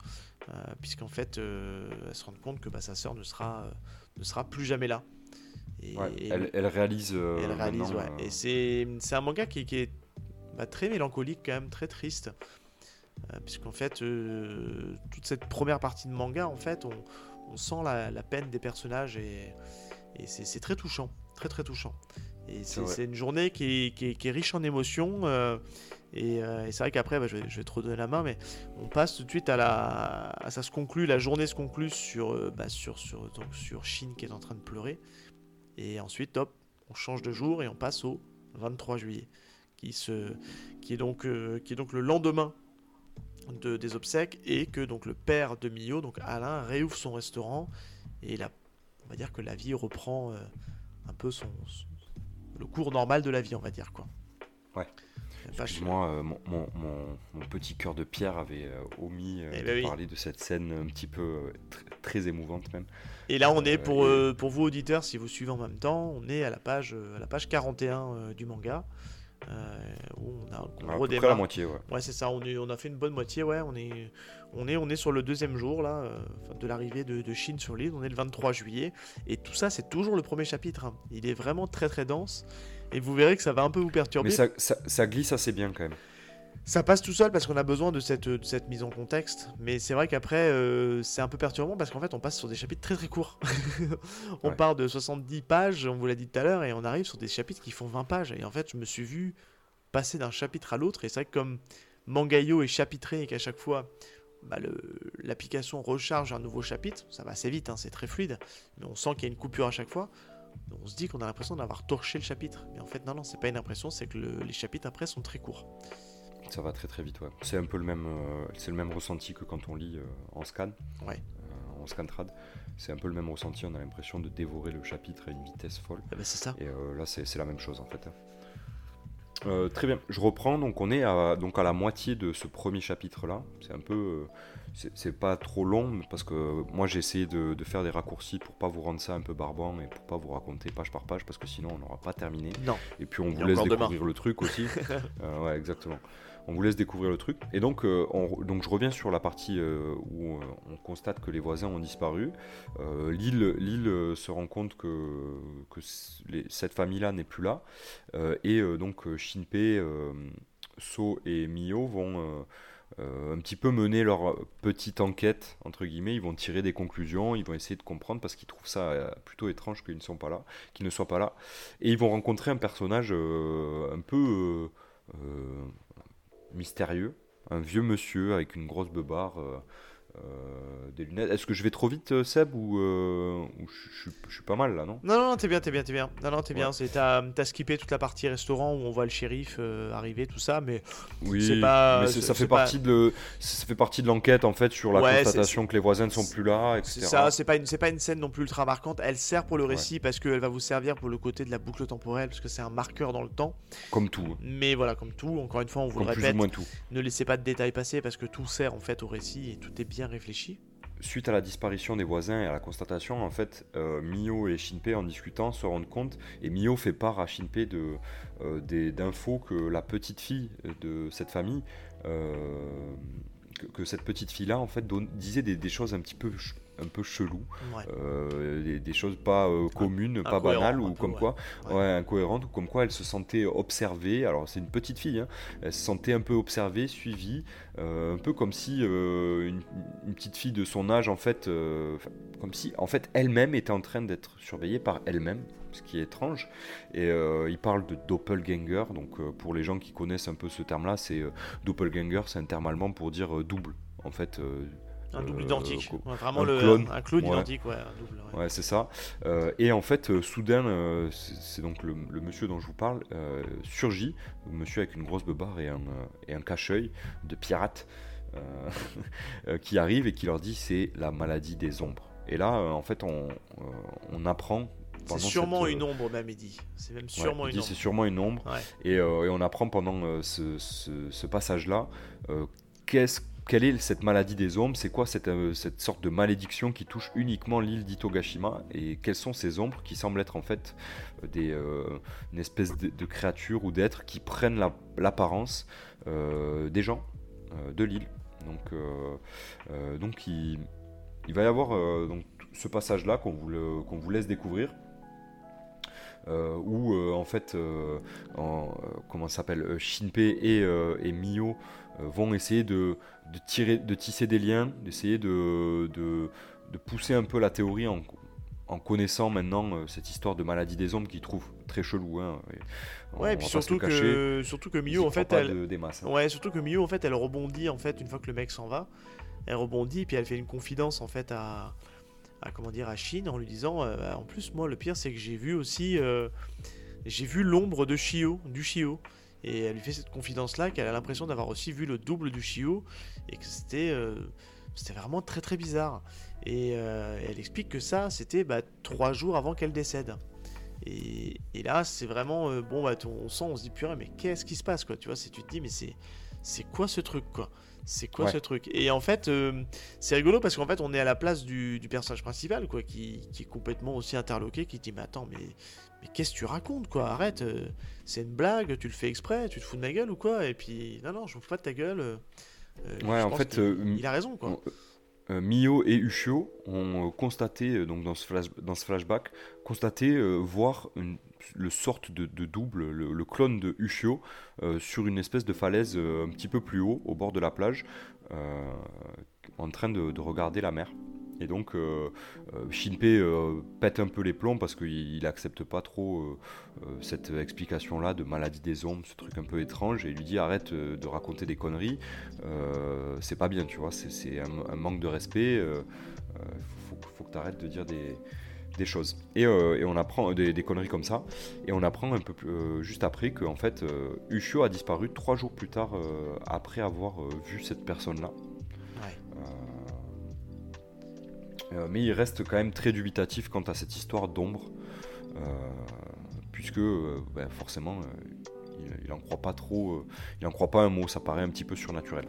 euh, puisqu'en fait, euh, elle se rend compte que bah, sa sœur ne sera, euh, ne sera plus jamais là. Et, Ouais, et- elle, elle réalise. elle réalise, ouais. Et c'est un manga qui, qui est bah, très mélancolique, quand même, très triste. Puisqu'en fait, toute cette première partie de manga, en fait, on, on sent la, la peine des personnages et, c'est très touchant. Très, très touchant. Et c'est une journée qui est, qui est- qui est riche en émotions. euh, et, euh, et c'est vrai qu'après, bah, je, vais, je vais te redonner la main, mais on passe tout de suite à la. à- ça se conclut, la journée se conclut sur, euh, bah, sur, sur, donc, sur Shin qui est en train de pleurer. Et ensuite, hop, on change de jour et on passe au 23 juillet, qui, se, qui, est, donc, euh, qui est donc le lendemain de, des obsèques et que donc le père de Mio, donc Alain, réouvre son restaurant et on va dire que la vie reprend euh, un peu son, son- le cours normal de la vie, on va dire quoi. Ouais. Excuse-moi, euh, mon, mon- mon- mon petit cœur de pierre avait euh, omis euh, Eh de ben oui. parler de cette scène un petit peu euh, tr- très émouvante même. Et là, on est Euh, pour, et- euh, pour vous auditeurs, si vous suivez en même temps, on est à la page, euh, à la page 41 euh, du manga. Euh, où on, a, on la moitié, ouais. Ouais, c'est ça. On, est, on a fait une bonne moitié. Ouais, on est, on est, on est sur le deuxième jour là, euh, de l'arrivée de, de Chine sur l'île. On est le 23 juillet. Et tout ça, c'est toujours le premier chapitre. hein. Il est vraiment très très dense. Et vous verrez que ça va un peu vous perturber. Mais ça, ça- ça glisse assez bien quand même. Ça passe tout seul parce qu'on a besoin de cette, de cette mise en contexte. Mais c'est vrai qu'après, euh, c'est un peu perturbant parce qu'en fait, on passe sur des chapitres très très courts. <laughs> on Ouais. part de 70 pages, on vous l'a dit tout à l'heure, et on arrive sur des chapitres qui font 20 pages. Et en fait, je me suis vu passer d'un chapitre à l'autre. Et c'est vrai que comme Mangayo est chapitré et qu'à chaque fois, bah, l'application recharge un nouveau chapitre, ça va assez vite, hein, c'est très fluide. Mais on sent qu'il y a une coupure à chaque fois. On se dit qu'on a l'impression d'avoir torché le chapitre. Mais en fait, non, non, c'est pas une impression, c'est que le- les chapitres après sont très courts. Ça va très très vite, ouais. C'est un peu le même, euh, c'est le même ressenti que quand on lit euh, en scan, Ouais. euh, en scan trad. C'est un peu le même ressenti, on a l'impression de dévorer le chapitre à une vitesse folle. Ah bah, c'est ça. Et euh, là, c'est la même chose en fait. Euh, très bien, je reprends. Donc, on est à, donc à la moitié de ce premier chapitre-là. C'est un peu. euh, c'est- pas trop long parce que moi j'ai essayé de, de faire des raccourcis pour pas vous rendre ça un peu barbant et pour pas vous raconter page par page parce que sinon on n'aura pas terminé. Non. Et puis on y vous laisse encore demain. découvrir le truc aussi. <laughs> Euh, ouais, exactement. On vous laisse découvrir le truc. Et donc, euh, je reviens sur la partie euh, où euh, on constate que les voisins ont disparu. L'île euh, se rend compte que, cette famille-là n'est plus là. Et donc Shinpei, So et Mio vont un petit peu mener leur petite enquête, entre guillemets. Ils vont tirer des conclusions, ils vont essayer de comprendre parce qu'ils trouvent ça plutôt étrange qu'ils ne, sont pas là, qu'ils ne soient pas là. Et ils vont rencontrer un personnage un peu mystérieux, un vieux monsieur avec une grosse beubare. Euh, des lunettes. Est-ce que je vais trop vite, euh, Seb, ou, euh, ou je, je suis- je suis pas mal là, non? Non, non, non, t'es bien, t'es bien, t'es bien. Non, non, t'es bien. Ouais. C'est t'as, t'as skippé toute la partie restaurant où on voit le shérif arriver, tout ça, mais Oui, C'est pas- mais ça fait pas- partie de ça fait partie de l'enquête en fait sur la Ouais, constatation que les voisins ne sont plus là, etc. c'est ça. C'est pas une, c'est pas une scène non plus ultra marquante. Elle sert pour le récit parce qu'elle va vous servir pour le côté de la boucle temporelle parce que c'est un marqueur dans le temps. Comme tout, Mais voilà, comme tout, encore une fois, on vous comme le répète, moins tout. ne laissez pas de détails passer parce que tout sert en fait au récit et tout est bien Suite à la disparition des voisins et à la constatation, en fait, euh, Mio et Shinpei en discutant se rendent compte et Mio fait part à Shinpei de euh, d'infos que la petite fille de cette famille euh, que, cette petite fille là en fait disait des, des choses un petit peu un peu chelou, Ouais. euh, des, des choses pas euh, communes, pas banales ou comme quoi, Ouais. ouais, incohérentes ou comme quoi elle se sentait observée. Alors c'est une petite fille, hein, elle se sentait un peu observée, suivie, euh, un peu comme si une, une petite fille de son âge en fait, comme si en fait elle-même était en train d'être surveillée par elle-même, ce qui est étrange. Et euh, il parle de doppelganger, donc euh, pour les gens qui connaissent un peu ce terme-là, c'est euh, doppelganger, c'est un terme allemand pour dire double. En fait, Un double euh, identique. Ouais, vraiment un le, clone. un clone Ouais. identique, ouais, un double. ouais. Ouais, c'est ça. Euh, et en fait, euh, soudain, c'est donc le, le monsieur dont je vous parle, surgit, monsieur avec une grosse beubare et un, et un cache-œil de pirate, <laughs> qui arrive et qui leur dit c'est la maladie des ombres. Et là, en fait, on, on apprend. C'est sûrement cette, une ombre, même, il dit. C'est même ouais, sûrement il une dit, ombre. C'est sûrement une ombre. Ouais. Et, euh, et on apprend pendant euh, ce, ce- ce passage-là euh, qu'est-ce quelle est cette maladie des ombres? C'est quoi cette, euh, cette sorte de malédiction qui touche uniquement l'île d'Itogashima? Et quelles sont ces ombres qui semblent être en fait euh, euh, une espèce de, créatures ou d'êtres qui prennent la- l'apparence des gens de l'île? Donc, il, va y avoir ce passage-là qu'on vous laisse découvrir. Euh, où euh, en fait, euh, en, comment s'appelle, Shinpei et, et Mio vont essayer de, de tirer, de tisser des liens, d'essayer de, de, de pousser un peu la théorie en, en connaissant maintenant cette histoire de maladie des ombres qu'ils trouvent très chelou. Hein, on- Ouais, et puis surtout que, surtout que Miyu, en fait, elle, de- des masses. hein. Ouais, surtout que Miyu, en fait, elle rebondit, en fait, une fois que le mec s'en va. Elle rebondit, puis elle fait une confidence, en fait, à, à comment dire, à Shin, en lui disant, euh, en plus, moi, le pire, c'est que j'ai vu aussi, euh, j'ai vu l'ombre de Shio, du Shio. Et elle lui fait cette confidence-là, qu'elle a l'impression d'avoir aussi vu le double du Shio, et que c'était, euh, c'était vraiment très très bizarre. Et elle explique que ça, c'était bah, trois jours avant qu'elle décède. Et, là, c'est vraiment bon. Bah, on sent, on se dit purée, mais qu'est-ce qui se passe, quoi Tu vois, c'est tu te dis, mais c'est quoi ce truc, quoi? C'est quoi Ouais. ce truc? Et en fait, euh, c'est rigolo parce qu'en fait, on est à la place du, du personnage principal, quoi, qui, qui est complètement aussi interloqué, qui dit, mais attends, mais mais qu'est-ce que tu racontes, quoi? Arrête, euh, c'est une blague, tu le fais exprès, tu te fous de ma gueule ou quoi? Et puis, non, non, je me fous pas de ta gueule. euh, Ouais, en fait, il a raison, quoi. Mio et Ushio ont constaté, donc dans ce, flash- dans ce flashback, constaté voir une, le sorte de, double, le, clone de Ushio, euh, sur une espèce de falaise euh, un petit peu plus haut, au bord de la plage, euh, en train de, de regarder la mer. Et donc, Shinpei pète un peu les plombs parce qu'il il accepte pas trop cette explication-là de maladie des ombres, ce truc un peu étrange, et il lui dit arrête de raconter des conneries, c'est pas bien, tu vois, c'est- un, manque de respect, euh, faut, faut que tu arrêtes de dire des, des choses. Et, euh, et on apprend des, des conneries comme ça, et on apprend un peu plus, euh, juste après que en fait, euh, Ushio a disparu trois jours plus tard euh, après avoir euh, vu cette personne-là. Ouais. Euh, mais il reste quand même très dubitatif quant à cette histoire d'ombre, euh, puisque euh, ben, forcément, euh, il, il en croit pas trop, euh, il en croit pas un mot, ça paraît un petit peu surnaturel.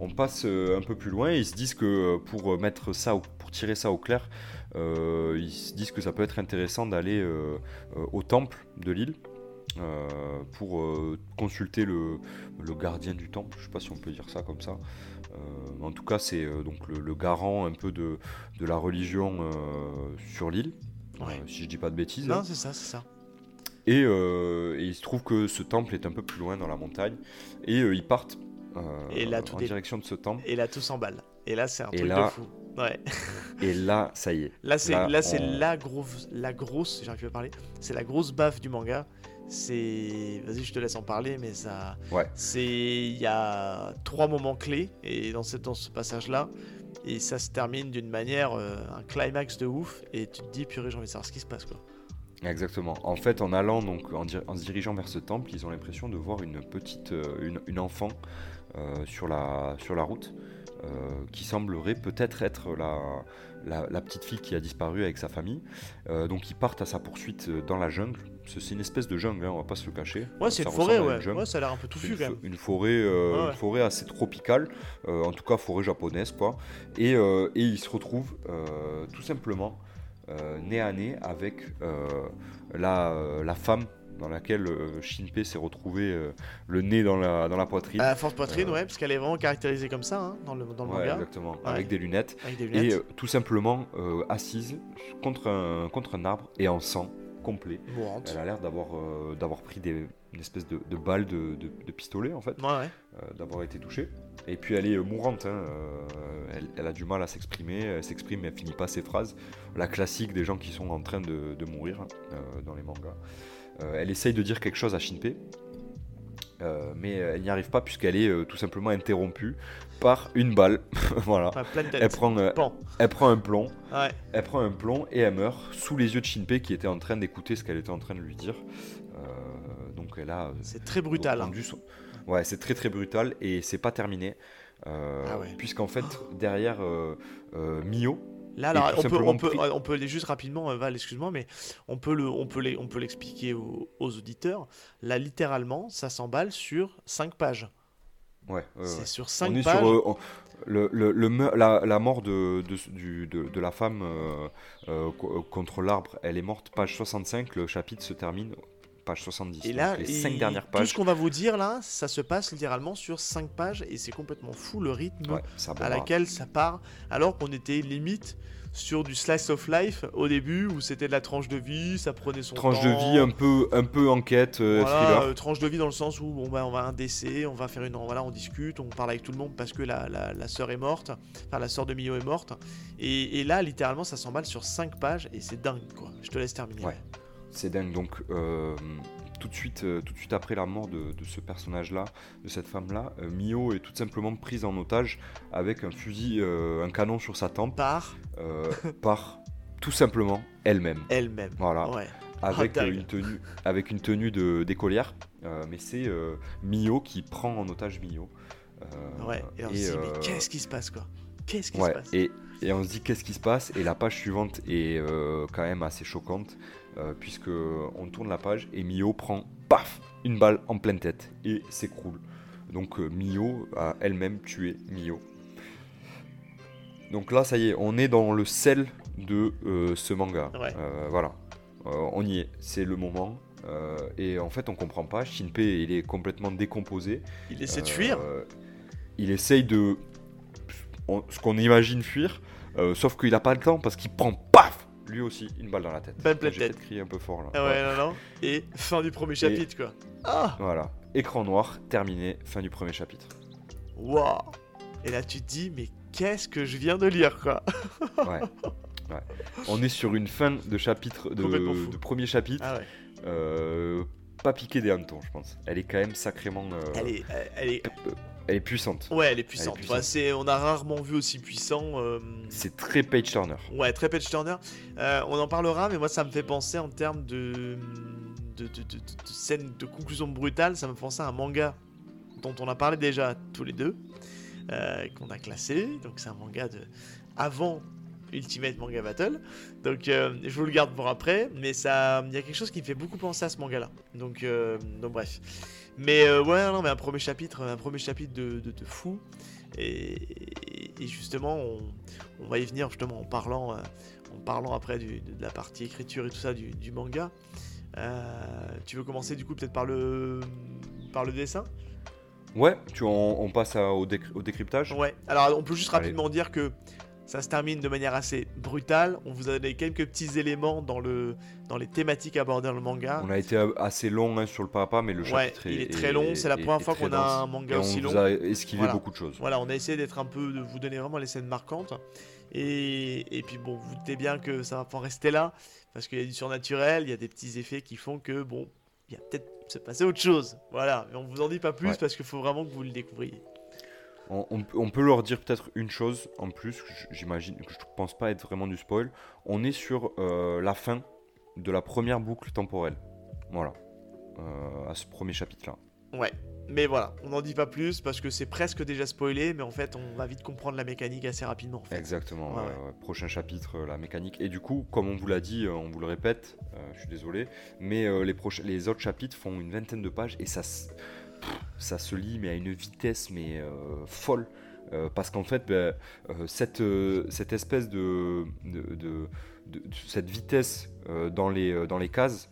On passe euh, un peu plus loin et ils se disent que euh, pour mettre ça, au- pour tirer ça au clair, euh, ils se disent que ça peut être intéressant d'aller euh, euh, au temple de l'île. euh, pour euh, consulter le, le gardien du temple, je sais pas si on peut dire ça comme ça. Euh, en tout cas, c'est euh, donc le, le garant un peu de, de la religion euh, sur l'île, Ouais. euh, si je dis pas de bêtises. Non, c'est ça, c'est ça. Et, euh, et il se trouve que ce temple est un peu plus loin dans la montagne, et euh, ils partent euh, Et là, tout en est- direction de ce temple. Et là, tout s'emballe. Et là, c'est un Et truc là- de fou. Ouais. <laughs> Et là, ça y est. Là, c'est Là, là, c'est on- la grosse, la grosse. J'arrive à parler. C'est la grosse baffe du manga. C'est, vas-y, je te laisse en parler, mais ça, Ouais. c'est, il y a trois moments clés et dans cette, dans ce passage-là, et ça se termine d'une manière, euh, un climax de ouf, et tu te dis, purée, j'ai envie de savoir ce qui se passe, quoi. Exactement. En fait, en allant donc en, dir- en se dirigeant vers ce temple, ils ont l'impression de voir une petite, euh, une, une enfant euh, sur la sur la route, qui semblerait peut-être être la, la, la petite fille qui a disparu avec sa famille. Euh, donc ils partent à sa poursuite euh, dans la jungle. C'est une espèce de jungle, hein, on va pas se le cacher. Ouais, c'est une forêt, ouais. ça a l'air un peu touffu une, quand même. une forêt, euh, Ouais, ouais. une forêt assez tropicale, euh, en tout cas forêt japonaise quoi. Et, euh, et ils se retrouvent euh, tout simplement euh, nez à nez avec euh, la, euh, la femme dans laquelle euh, Shinpei s'est retrouvé euh, le nez dans la, dans la poitrine. À force poitrine, Euh, ouais, parce qu'elle est vraiment caractérisée comme ça hein, dans le, dans le Ouais, manga, exactement, avec des lunettes. avec des lunettes. Et tout simplement assise contre un, contre un arbre et en sang complet. mourante. Elle a l'air d'avoir euh, d'avoir pris des, une espèce de, de balle de, de- de pistolet en fait. Ouais, ouais. euh, d'avoir été touchée. Et puis elle est mourante, hein, euh, elle, elle a du mal à s'exprimer, elle s'exprime mais elle finit pas ses phrases. La classique des gens qui sont en train de, mourir euh, dans les mangas. Euh, elle essaye de dire quelque chose à Shinpei, euh, mais elle n'y arrive pas puisqu'elle est euh, tout simplement interrompue par une balle. <laughs> voilà. Enfin. Elle prend, euh, Pan. elle prend un plomb, Ouais. elle prend un plomb et elle meurt sous les yeux de Shinpei qui était en train d'écouter ce qu'elle était en train de lui dire. Euh, donc elle a euh, C'est très brutal. hein. rendu son- Ouais, c'est très très brutal et c'est pas terminé. Euh, Ah ouais. Puisqu'en fait, derrière euh, euh, Mio, Là, alors, on peut, on, peut, on peut aller juste rapidement, euh, Val, excuse-moi, mais on peut le, on peut les- on peut l'expliquer aux, aux auditeurs. Là, littéralement, ça s'emballe sur 5 pages. ouais, C'est ouais. sur on 5 est pages. sur, euh, on, Le, le- le me- la, la mort de, de, du- de- de la femme euh, euh, co- contre l'arbre, elle est morte page 65, le chapitre se termine page 70. Et là, les et 5 dernières tout pages, ce qu'on va vous dire là, ça se passe littéralement sur 5 pages et c'est complètement fou le rythme ouais, à laquelle ça part, alors qu'on était limite sur du slice of life au début où c'était de la tranche de vie, ça prenait son Tranche temps. de vie un peu, un peu enquête, euh, Voilà, thriller. euh, tranche de vie dans le sens où bon, bah, on va à un décès, on va faire une. Voilà, on discute, on parle avec tout le monde parce que la, la, la sœur est morte, enfin la sœur de Mio est morte. Et, et là, littéralement, ça s'emballe sur 5 pages et c'est dingue quoi. Je te laisse terminer. Ouais. C'est dingue. Donc, euh, tout, de suite, euh, tout de suite après la mort de, de ce personnage-là, de cette femme-là, euh, Mio est tout simplement prise en otage avec un fusil, un canon sur sa tempe, Par <laughs> par tout simplement elle-même. elle-même. Voilà. Ouais. avec, Ah, dingue. une tenue, avec une tenue d'écolière. Mais c'est Mio qui prend en otage Mio. Ouais. Et on se dit, mais qu'est-ce qui se passe quoi? Qu'est-ce qui ouais, se passe? et, et on se dit qu'est-ce qui se passe? Et la page suivante est euh, quand même assez choquante puisque on tourne la page et Mio prend paf une balle en pleine tête et s'écroule. Donc euh, Mio a elle-même tué Mio. Donc là ça y est, on est dans le sel de euh, ce manga. Ouais. Euh, voilà, Euh, on y est, c'est le moment. Euh, et en fait on comprend pas, Shinpei il est complètement décomposé. Il essaie de Euh, fuir. Il essaye de. on- ce qu'on imagine fuir, euh, sauf qu'il a pas le temps parce qu'il prend lui aussi une balle dans la tête. Balle pleine tête. peut-être crié un peu fort là. Ah ouais, non, non. Et fin du premier chapitre quoi. Ah Voilà. Écran noir, terminé, fin du premier chapitre. Waouh Et là, tu te dis, mais qu'est-ce que je viens de lire quoi Ouais. Ouais. On est sur une fin de chapitre, de, de premier chapitre, Ah ouais. euh, pas piqué des hannetons, je pense. Elle est quand même sacrément. euh, Elle est, elle est, elle est puissante. ouais, elle est puissante. puissante. Enfin, c'est, on a rarement vu aussi puissant. euh, C'est très page turner. Ouais, très page turner. Euh, on en parlera, mais moi, ça me fait penser en termes de de, de, de- de- de scène de conclusion brutale. Ça me fait penser à un manga dont on a parlé déjà tous les deux, euh, qu'on a classé. Donc, c'est un manga de avant Ultimate Manga Battle. Donc, euh, je vous le garde pour après, mais ça, il y a quelque chose qui me fait beaucoup penser à ce manga-là. Donc, euh, donc bref. Mais euh, ouais, non, mais un premier chapitre, un premier chapitre de, de, de fou. Et, et justement, on, on va y venir justement en parlant, euh, en parlant après du- de, de la partie écriture et tout ça du, du manga. Euh, tu veux commencer du coup peut-être par le, par le dessin? Ouais, tu, on, on passe à- au, au décryptage. Ouais. Alors on peut juste Allez. rapidement dire que ça se termine de manière assez brutale. On vous a donné quelques petits éléments dans, le, dans les thématiques abordées dans le manga. On a été assez long hein, sur le papa, mais le Ouais, chapitre il est très long. C'est la première fois qu'on a un manga Et aussi on long. vous a esquivé Voilà. beaucoup de choses. Voilà, on a essayé d'être un peu, de vous donner vraiment les scènes marquantes. Et, et puis bon, vous doutez bien que ça va pas en rester là, parce qu'il y a du surnaturel, il y a des petits effets qui font que bon, il y a peut-être se passer autre chose. Voilà, mais on vous en dit pas plus Ouais. parce qu'il faut vraiment que vous le découvriez. On, on peut- on peut leur dire peut-être une chose en plus, j'imagine que je pense pas être vraiment du spoil. On est sur euh, la fin de la première boucle temporelle. Voilà. Euh, à ce premier chapitre-là. Ouais, mais voilà, on n'en dit pas plus parce que c'est presque déjà spoilé, mais en fait, on va vite comprendre la mécanique assez rapidement. En fait. Exactement. Ouais, ouais, ouais. Prochain chapitre, euh, la mécanique. Et du coup, comme on vous l'a dit, on vous le répète, je suis désolé, mais les, les autres chapitres font une vingtaine de pages et ça, ça se lit mais à une vitesse mais euh, folle. Euh, parce qu'en fait, ben, euh, cette, euh, cette espèce de, de, de- de- de- cette vitesse dans, les, dans les cases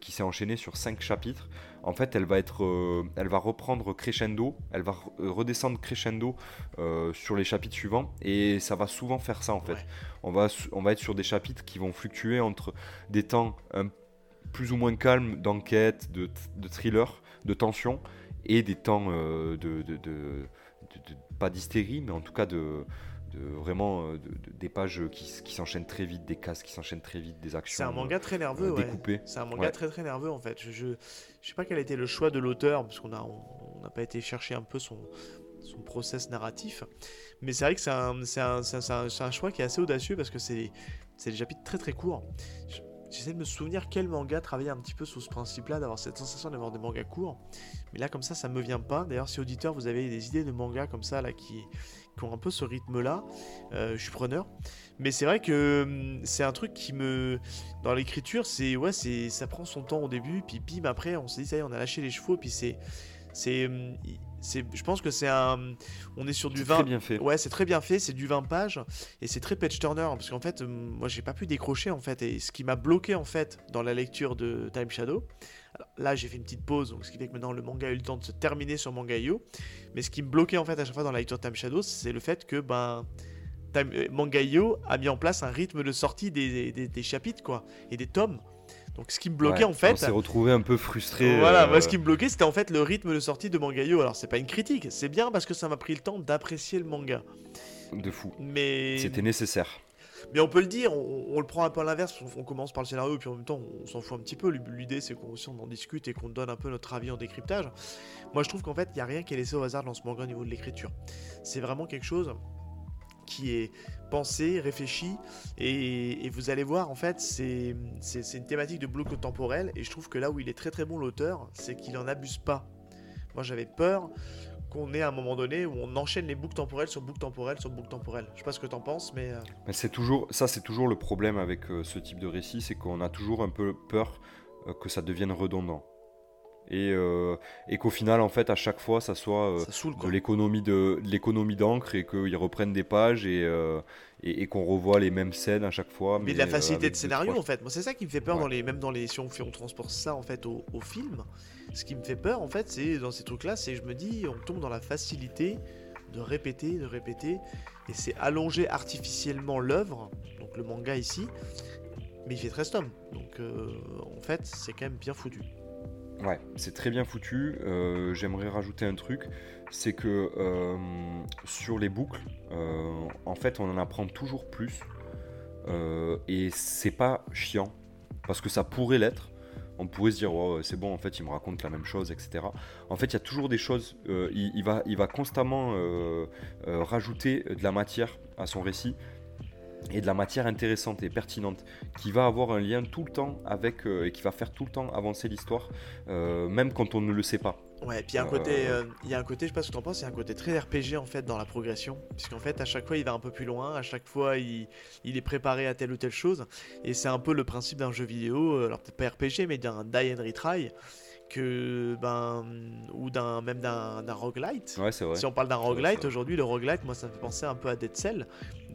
qui s'est enchaînée sur 5 chapitres, en fait, elle va, être, elle va reprendre crescendo, elle va re- redescendre crescendo sur les chapitres suivants, et ça va souvent faire ça en fait. Ouais. On, va, on va être sur des chapitres qui vont fluctuer entre des temps plus ou moins calmes d'enquête, de, de thriller, de tension, et des temps euh, de, pas d'hystérie, mais en tout cas de, vraiment euh, de- de- des pages qui, s'enchaînent très vite, des cases qui s'enchaînent très vite, des actions C'est un manga très euh, nerveux, ouais. découpées. C'est un manga Ouais. très très nerveux en fait. Je, je, je sais pas quel a été le choix de l'auteur, parce qu'on a on n'a pas été chercher un peu son, son process narratif. Mais c'est vrai que c'est un, un, un- un- choix qui est assez audacieux parce que c'est c'est des chapitres très très courts. Je- J'essaie de me souvenir quel manga travaillait un petit peu sous ce principe-là, d'avoir cette sensation d'avoir des mangas courts. Mais là, comme ça, ça me vient pas. D'ailleurs, si auditeur, vous avez des idées de mangas comme ça, là, qui, qui ont un peu ce rythme-là, euh, je suis preneur. Mais c'est vrai que hum, c'est un truc qui me, dans l'écriture, c'est ouais, c'est ça prend son temps au début, puis bim après, on se dit ça y est, on a lâché les chevaux, puis c'est c'est hum, c'est, je pense que c'est un, on est sur du C'est 20. très bien fait. Ouais, c'est très bien fait, c'est du 20 pages et c'est très page turner parce qu'en fait, moi j'ai pas pu décrocher en fait et ce qui m'a bloqué en fait dans la lecture de Time Shadow. alors, là, j'ai fait une petite pause, donc ce qui fait que maintenant le manga a eu le temps de se terminer sur Manga.io. Mais ce qui me bloquait en fait à chaque fois dans la lecture de Time Shadow, c'est le fait que ben Time- euh, Manga.io a mis en place un rythme de sortie des, des- des chapitres quoi et des tomes. Donc ce qui me bloquait Ouais, en fait, On s'est retrouvé un peu frustré. voilà, euh, moi, ce qui me bloquait, c'était en fait le rythme de sortie de Mangayo. Alors, c'est pas une critique, c'est bien parce que ça m'a pris le temps d'apprécier le manga. de fou. Mais, C'était nécessaire. mais on peut le dire, on, on le prend un peu à l'inverse. On, on commence par le scénario, puis en même temps, on s'en fout un petit peu. L'idée, c'est qu'on aussi, on en discute et qu'on donne un peu notre avis en décryptage. Moi, je trouve qu'en fait, il n'y a rien qui est laissé au hasard dans ce manga au niveau de l'écriture. C'est vraiment quelque chose qui est pensé, réfléchi, et, vous allez voir, en fait, c'est une thématique de bloc temporel, et je trouve que là où il est très très bon l'auteur, c'est qu'il en abuse pas. Moi j'avais peur qu'on ait à un moment donné où on enchaîne les boucles temporelles sur boucles temporelles sur boucles temporelles. Je sais pas ce que t'en penses, mais... euh, Mais c'est toujours, ça c'est toujours le problème avec euh, ce type de récit, c'est qu'on a toujours un peu peur euh, que ça devienne redondant. Et, euh, et qu'au final, en fait, à chaque fois, ça soit euh, ça saoule de l'économie de, de l'économie d'encre et qu'ils reprennent des pages et, euh, et, et qu'on revoit les mêmes scènes à chaque fois. Mais de la facilité de scénario en fait. Moi c'est ça qui me fait peur Ouais. dans les même dans les si on on transporte ça en fait au, au film. Ce qui me fait peur en fait c'est dans ces trucs là c'est je me dis on tombe dans la facilité de répéter de répéter et c'est allonger artificiellement l'œuvre donc le manga ici mais il fait 13 tomes donc en fait c'est quand même bien foutu. Ouais, c'est très bien foutu. Euh, J'aimerais rajouter un truc, c'est que euh, sur les boucles, euh, en fait, on en apprend toujours plus. Et c'est pas chiant, parce que ça pourrait l'être. On pourrait se dire, oh, c'est bon, en fait, il me raconte la même chose, etc. En fait, il y a toujours des choses. il, va, constamment rajouter de la matière à son récit et de la matière intéressante et pertinente qui va avoir un lien tout le temps avec euh, et qui va faire tout le temps avancer l'histoire, euh, même quand on ne le sait pas. Ouais, et puis il y a un Euh, côté, euh, il y a un côté, je sais pas ce que t'en penses, il y a un côté très RPG en fait dans la progression, puisqu'en fait à chaque fois il va un peu plus loin, à chaque fois il, il est préparé à telle ou telle chose, et c'est un peu le principe d'un jeu vidéo, alors peut-être pas RPG, mais d'un die and retry, que ben ou d'un même d'un roguelite. Ouais, c'est vrai. Si on parle d'un roguelite, aujourd'hui le roguelite, moi ça me fait penser un peu à Dead Cell.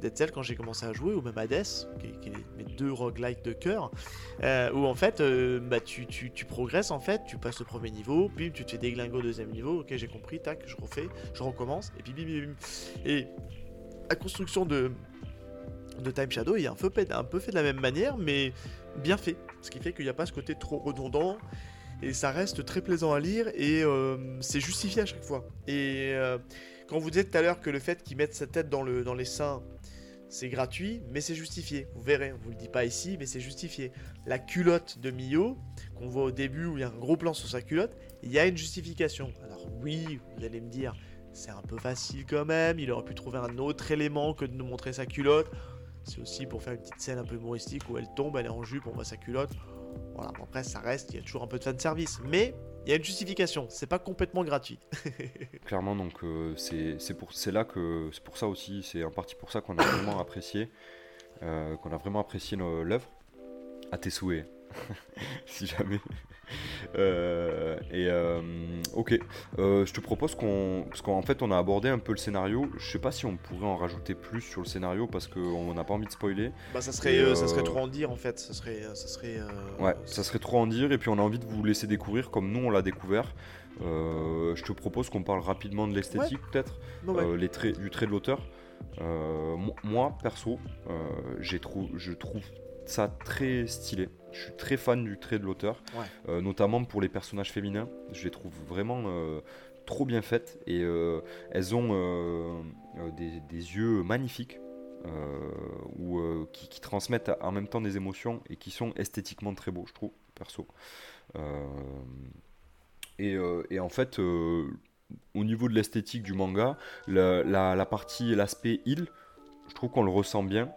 Dead Cell quand j'ai commencé à jouer, ou même à Death, qui, qui est mes deux roguelites de cœur, euh, où en fait euh, bah, tu, tu, tu progresses en fait, tu passes le premier niveau, puis tu te fais déglingo au deuxième niveau, ok j'ai compris, tac, je refais, je recommence, et puis bim bim bim. Et la construction de, de Time Shadow il est un peu, fait- un peu fait de la même manière, mais bien fait. Ce qui fait qu'il n'y a pas ce côté trop redondant. Et ça reste très plaisant à lire et euh, c'est justifié à chaque fois. Et euh, quand vous dites tout à l'heure que le fait qu'il mette sa tête dans, le, dans les seins, c'est gratuit, mais c'est justifié. Vous verrez, on vous le dit pas ici, mais c'est justifié. La culotte de Mio, qu'on voit au début où il y a un gros plan sur sa culotte, il y a une justification. Alors oui, vous allez me dire, c'est un peu facile quand même, il aurait pu trouver un autre élément que de nous montrer sa culotte. C'est aussi pour faire une petite scène un peu humoristique où elle tombe, elle est en jupe, on voit sa culotte. Voilà, après ça reste, il y a toujours un peu de fanservice, mais il y a une justification, c'est pas complètement gratuit. <laughs> Clairement, donc euh, c'est pour là que c'est pour ça aussi, c'est en partie pour ça qu'on a vraiment <coughs> apprécié, euh, qu'on a vraiment apprécié l'œuvre. À tes souhaits, <laughs> si jamais. Euh, et euh, ok, Euh, je te propose qu'on, parce qu'en fait on a abordé un peu le scénario. Je sais pas si on pourrait en rajouter plus sur le scénario parce qu'on n'a pas envie de spoiler. Bah ça serait, ça serait trop en dire en fait, ça serait, ça serait. Ouais, ça serait trop en dire et puis on a envie de vous laisser découvrir comme nous on l'a découvert. Je te propose qu'on parle rapidement de l'esthétique peut-être, ouais. euh, les traits, du trait de l'auteur. Mo- moi perso, j'ai trou- je trouve ça très stylé. Je suis très fan du trait de l'auteur, Ouais. euh, notamment pour les personnages féminins. Je les trouve vraiment euh, trop bien faites et euh, elles ont des, des yeux magnifiques. euh, ou euh, qui, qui transmettent en même temps des émotions et qui sont esthétiquement très beaux, je trouve, perso. Euh, et, et en fait, au niveau de l'esthétique du manga, la, la- la partie, l'aspect île, je trouve qu'on le ressent bien.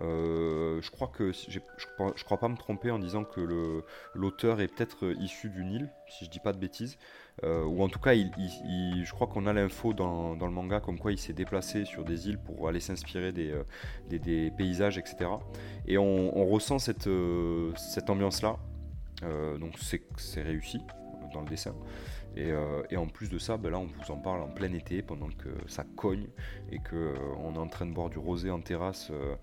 Euh, je crois que je, je crois pas me tromper en disant que l'auteur est peut-être issu d'une île, si je dis pas de bêtises. Euh, ou en tout cas, je crois qu'on a l'info dans, le manga comme quoi il s'est déplacé sur des îles pour aller s'inspirer des, euh, paysages, etc. Et on, ressent cette, euh, ambiance-là. Euh, donc c'est réussi dans le dessin. Et, euh, en plus de ça, ben là, on vous en parle en plein été pendant que ça cogne et que euh, on est en train de boire du rosé en terrasse euh, euh,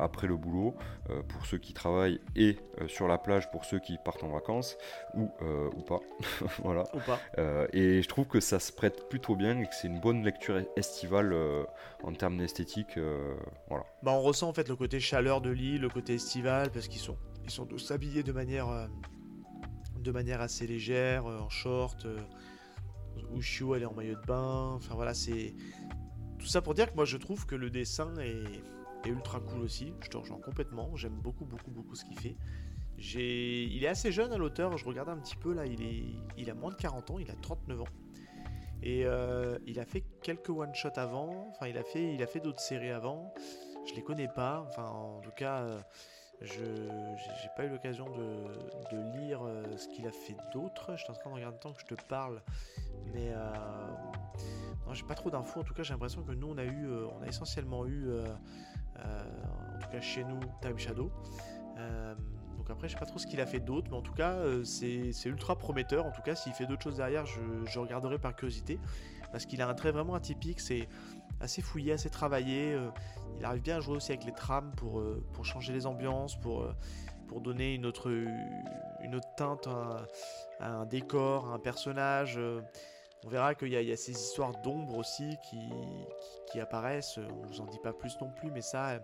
après le boulot euh, pour ceux qui travaillent et euh, sur la plage pour ceux qui partent en vacances ou, euh, ou pas. <laughs> voilà. Ou pas. Euh, et je trouve que ça se prête plutôt bien et que c'est une bonne lecture estivale euh, en termes d'esthétique. euh, voilà. Bah, on ressent en fait le côté chaleur de l'île, le côté estival, parce qu'ils sont, ils sont tous habillés de manière, euh, de manière assez légère, euh, en short. Euh, Ushio, elle est en maillot de bain. Enfin voilà, c'est tout ça pour dire que moi je trouve que le dessin est, ultra cool aussi. Je te rejoins complètement. J'aime beaucoup, beaucoup, beaucoup ce qu'il fait. Il est assez jeune à l'auteur. Je regardais un petit peu là. Il est, il a moins de 40 ans. Il a 39 ans. Et euh, il a fait quelques one shot avant. Enfin, il a fait, il a fait d'autres séries avant. Je les connais pas. Enfin, en tout cas, euh, je j'ai pas eu l'occasion de, lire euh, ce qu'il a fait d'autre. Je suis en train de regarder le temps que je te parle, mais non, j'ai pas trop d'infos. En tout cas, j'ai l'impression que nous, on a eu, on a essentiellement eu, en tout cas chez nous, Time Shadow. Euh, donc après, je sais pas trop ce qu'il a fait d'autre, mais en tout cas, euh, c'est ultra prometteur. En tout cas, s'il fait d'autres choses derrière, je, regarderai par curiosité, parce qu'il a un trait vraiment atypique. C'est assez fouillé, assez travaillé. euh, il arrive bien à jouer aussi avec les trames pour, euh, changer les ambiances, pour, euh, donner une autre, une autre teinte à, à un décor, à un personnage. On verra qu'il y, a- ces histoires d'ombre aussi qui, qui, apparaissent. On vous en dit pas plus non plus, mais ça,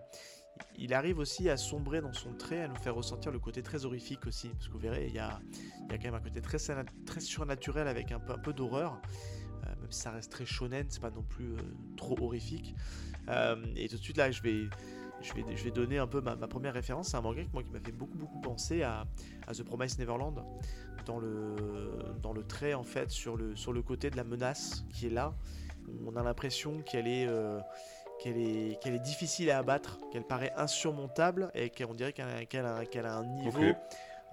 il arrive aussi à sombrer dans son trait, à nous faire ressentir le côté très horrifique aussi. Parce que vous verrez, il y a, il y a quand même un côté très, très surnaturel avec un peu, un peu d'horreur. Euh, même si ça reste très shonen, c'est pas non plus euh, trop horrifique. Euh, et tout de suite là, je vais, je vais, donner un peu ma, première référence. C'est un manga qui m'a fait beaucoup beaucoup penser à, The Promised Neverland dans le, trait en fait sur le, côté de la menace qui est là. On a l'impression qu'elle est, euh, difficile à abattre, qu'elle paraît insurmontable et qu'on dirait qu'elle a, un niveau.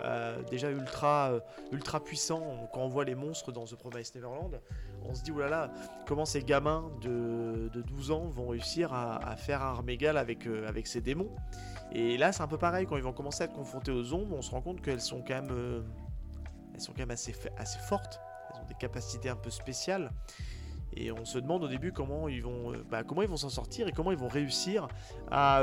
Euh, déjà ultra, euh, puissant. Quand on voit les monstres dans The Promised Neverland, on se dit oulala, comment ces gamins de, de 12 ans vont réussir à, faire égale avec, euh, avec ces démons. Et là, c'est un peu pareil, quand ils vont commencer à être confrontés aux ombres, on se rend compte qu'elles sont quand même, assez, fortes. Elles ont des capacités un peu spéciales. Et on se demande au début comment ils vont, bah, s'en sortir et comment ils vont réussir à,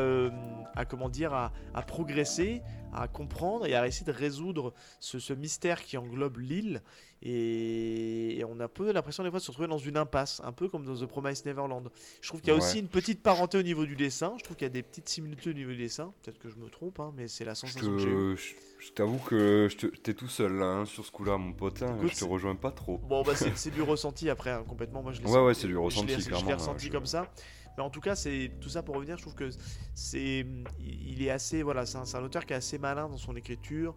comment dire, à progresser, à comprendre et à essayer de résoudre ce, ce mystère qui englobe l'île. Et, et on a un peu l'impression des fois de se retrouver dans une impasse, un peu comme dans The Promised Neverland. Je trouve qu'il y a Ouais. aussi une petite parenté au niveau du dessin. Je trouve qu'il y a des petites similitudes au niveau du dessin. Peut-être que je me trompe, hein, mais c'est la Je sensation que j'ai eue. je- je t'avoue que je te- t'es tout seul là, hein, sur ce coup-là, mon pote. hein, Écoute, je te rejoins pas trop. Bon, bah c'est du ressenti après, hein, complètement. Moi, je l'ai Ouais, ouais, c'est du je ressenti, l'ai- Je clairement, l'ai hein, ressenti je- comme ça. Mais en tout cas, c'est tout ça pour revenir. Je trouve que c'est, il est assez, voilà, c'est un, auteur qui est assez malin dans son écriture.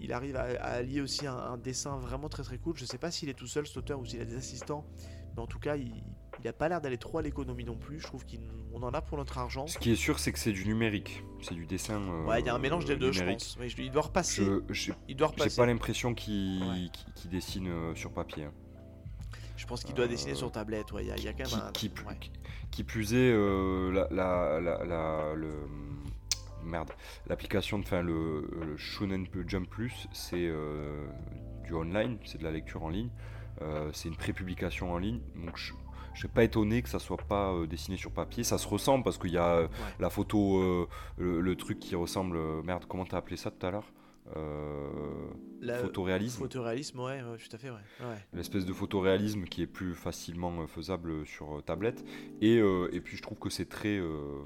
Il arrive à, à allier aussi un, un dessin vraiment très très cool. Je sais pas s'il est tout seul cet auteur ou s'il a des assistants, mais en tout cas, il, il a pas l'air d'aller trop à l'économie non plus. Je trouve qu'on en a pour notre argent. Ce qui est sûr, c'est que c'est du numérique. C'est du dessin. euh, Ouais, il y a un mélange des deux, je pense. Mais je- il doit repasser. Je j'ai Il doit j'ai repasser. pas l'impression qu'il Ouais. dessine euh, sur papier. hein. Je pense qu'il doit Euh, dessiner sur tablette. Ouais, il y, a- il y a quand qui, même un. qui, ouais. Qui- plus est, euh, la, la, la, la- le, merde, l'application, enfin le, le Shonen Jump Plus, c'est euh, du online, c'est de la lecture en ligne, euh, c'est une prépublication en ligne, donc je je serais pas étonné que ça soit pas euh, dessiné sur papier. Ça se ressemble parce qu'il y a euh, la photo, euh, le, le truc qui ressemble. merde, comment t'as appelé ça tout à l'heure? La- Photoréalisme. Photoréalisme, ouais, ouais, tout à fait, ouais. ouais. l'espèce de photoréalisme qui est plus facilement euh, faisable sur euh, tablette. Et, euh, et puis je trouve que c'est très. euh,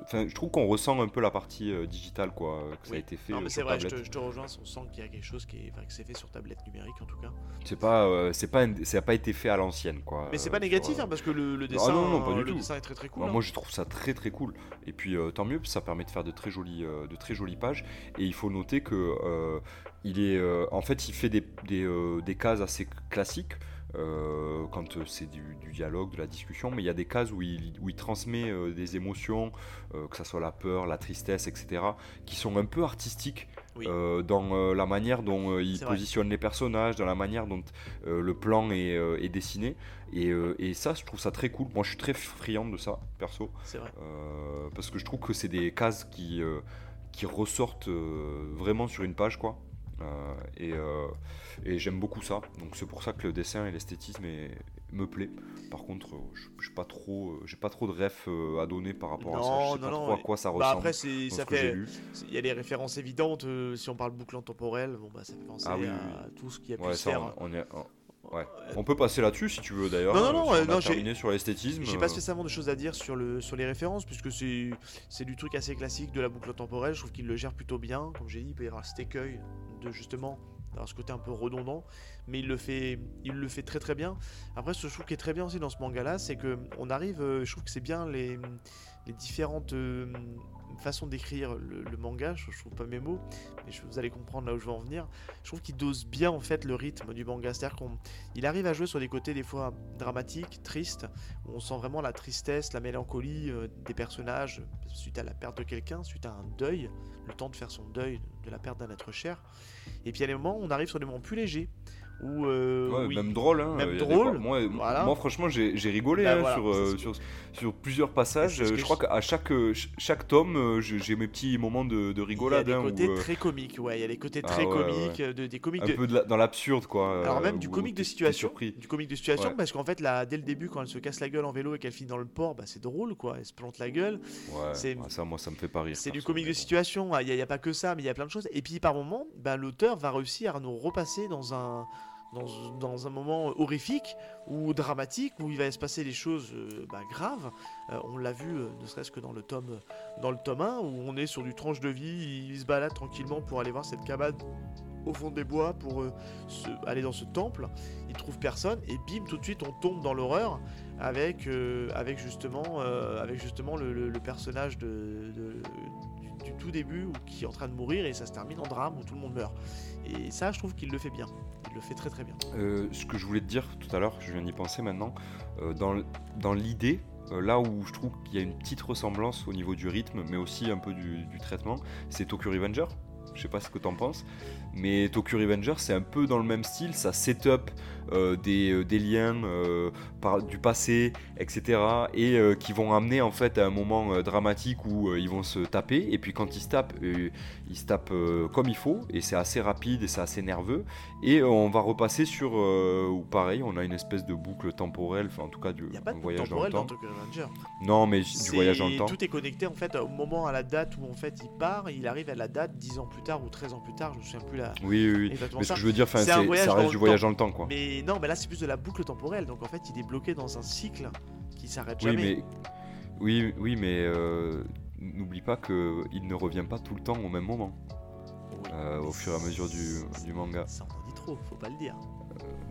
Enfin, je trouve qu'on ressent un peu la partie euh, digitale, quoi, que ça a été fait Non, euh, mais c'est sur vrai, je te, je te rejoins, on sent qu'il y a quelque chose qui est, enfin, que c'est fait sur tablette numérique en tout cas. C'est pas, euh, c'est pas, ça a pas été fait à l'ancienne, quoi. Mais c'est euh, pas négatif, euh, hein, parce que le, le dessin, non, non, pas du le tout. dessin est très très cool. Bah, hein. moi je trouve ça très très cool et puis euh, tant mieux ça permet de faire de très jolies euh, de très jolies pages et il faut noter que euh, il est euh, en fait il fait des, des, euh, des cases assez classiques euh, quand euh, c'est du, du dialogue de la discussion mais il y a des cases où il, où il transmet euh, des émotions euh, que ça soit la peur la tristesse etc qui sont un peu artistiques Oui. dans la manière dont il vrai. positionne les personnages dans la manière dont le plan est, est dessiné et, et ça je trouve ça très cool moi je suis très friand de ça perso vrai. parce que je trouve que c'est des cases qui, qui ressortent vraiment sur une page quoi. Euh, et euh, et j'aime beaucoup ça. Donc c'est pour ça que le dessin et l'esthétisme est- me plaît. Par contre, euh, je j'ai pas trop, j'ai pas trop de refs à donner par rapport à ça. Je sais non, pas non, trop à quoi ça Bah ressemble. après, ça fait. Il y a les références évidentes. si on parle boucle temporelle, bon, bah, ça fait penser Ah oui, à oui, tout ce qui a pu Ouais, se ça, faire. on, on est. on- Ouais. On peut passer là-dessus si tu veux d'ailleurs. Non, non, euh, non, euh, non, j'ai- sur l'esthétisme. J'ai euh, pas spécialement de choses à dire sur, le, sur les références, puisque c'est, du truc assez classique de la boucle temporelle. Je trouve qu'il le gère plutôt bien. Comme j'ai dit, il peut y avoir cet écueil de justement d'avoir ce côté un peu redondant, mais il le fait, il le fait très très bien. Après, ce que je trouve qui est très bien aussi dans ce manga-là, c'est que on arrive, euh, je trouve que c'est bien les, les différentes euh, façons d'écrire le, le manga. Je, je trouve pas mes mots, mais je- vous allez comprendre là où je veux en venir. Je trouve qu'il dose bien en fait le rythme du manga, c'est-à-dire qu'il arrive à jouer sur des côtés des fois dramatiques, tristes, où on sent vraiment la tristesse, la mélancolie euh, des personnages suite à la perte de quelqu'un, suite à un deuil, le temps de faire son deuil de la perte d'un être cher. Et puis à des moments, on arrive sur des moments plus légers, où, euh, Ouais, même drôle. Hein. même des drôle, Moi, voilà. moi, franchement, j'ai rigolé Bah hein, voilà, sur, euh, sur, sur plusieurs passages. Je crois qu'à chaque, ch- chaque tome, euh, j'ai mes petits moments de, de il y a rigolade. des hein, côtés très comiques, ouais, il y a des côtés Ah très ouais, comiques, de- des comiques un de... peu la- dans l'absurde, quoi. Alors euh, même du comique de situation, du comique de situation, parce qu'en fait là, dès le début, quand elle se casse la gueule en vélo et qu'elle finit dans le port, bah, c'est drôle quoi, elle se plante la gueule. C'est- ça, moi, ça me fait pas rire. C'est du comique de situation, il n'y a, pas que ça, mais il y a plein de choses. Et puis par moment, ben, l'auteur va réussir à nous repasser dans un, dans, un moment horrifique ou dramatique où il va se passer des choses euh, ben, graves. Euh, on l'a vu, euh, ne serait-ce que dans le, tome, dans le tome 1, où on est sur du tranche de vie, il se balade tranquillement pour aller voir cette cabane au fond des bois pour aller dans ce temple. Il trouve personne et bim, tout de suite on tombe dans l'horreur avec, avec justement, avec justement le, personnage du, tout début qui est en train de mourir et ça se termine en drame où tout le monde meurt. Et ça, je trouve qu'il le fait bien. Il le fait très très bien. Euh, ce que je voulais te dire tout à l'heure, je viens d'y penser maintenant, euh, dans, l'idée, euh, là où je trouve qu'il y a une petite ressemblance au niveau du rythme, mais aussi un peu du, du traitement, c'est Tokyo Revenger. Je sais pas ce que t'en penses, mais Tokyo Revenger c'est un peu dans le même style, ça set up euh, des, euh, des liens euh, par, du passé, etc. et euh, qui vont amener en fait à un moment dramatique où ils vont se taper, et puis quand ils se tapent, ils se tapent comme il faut, et c'est assez rapide et c'est assez nerveux, et on va repasser sur, ou pareil, on a une espèce de boucle temporelle, enfin en tout cas du n'y a pas de voyage dans le temporel dans, temps. Tokyo. Non, mais du voyage dans le temps. Tout est connecté en fait au moment, à la date où en fait il part, il arrive à la date 10 ans plus tard ou 13 ans plus tard, je me souviens plus la. Oui, oui, oui. Mais ce que je veux dire, C'est ça reste du voyage dans le temps, quoi. Mais non, mais là c'est plus de la boucle temporelle, donc en fait il est bloqué dans un cycle qui s'arrête Oui, jamais. mais oui, oui, mais euh, n'oublie pas que il ne revient pas tout le temps au même moment, Oui, euh, au fur et à mesure du, du manga. Ça en dit trop, faut pas le dire.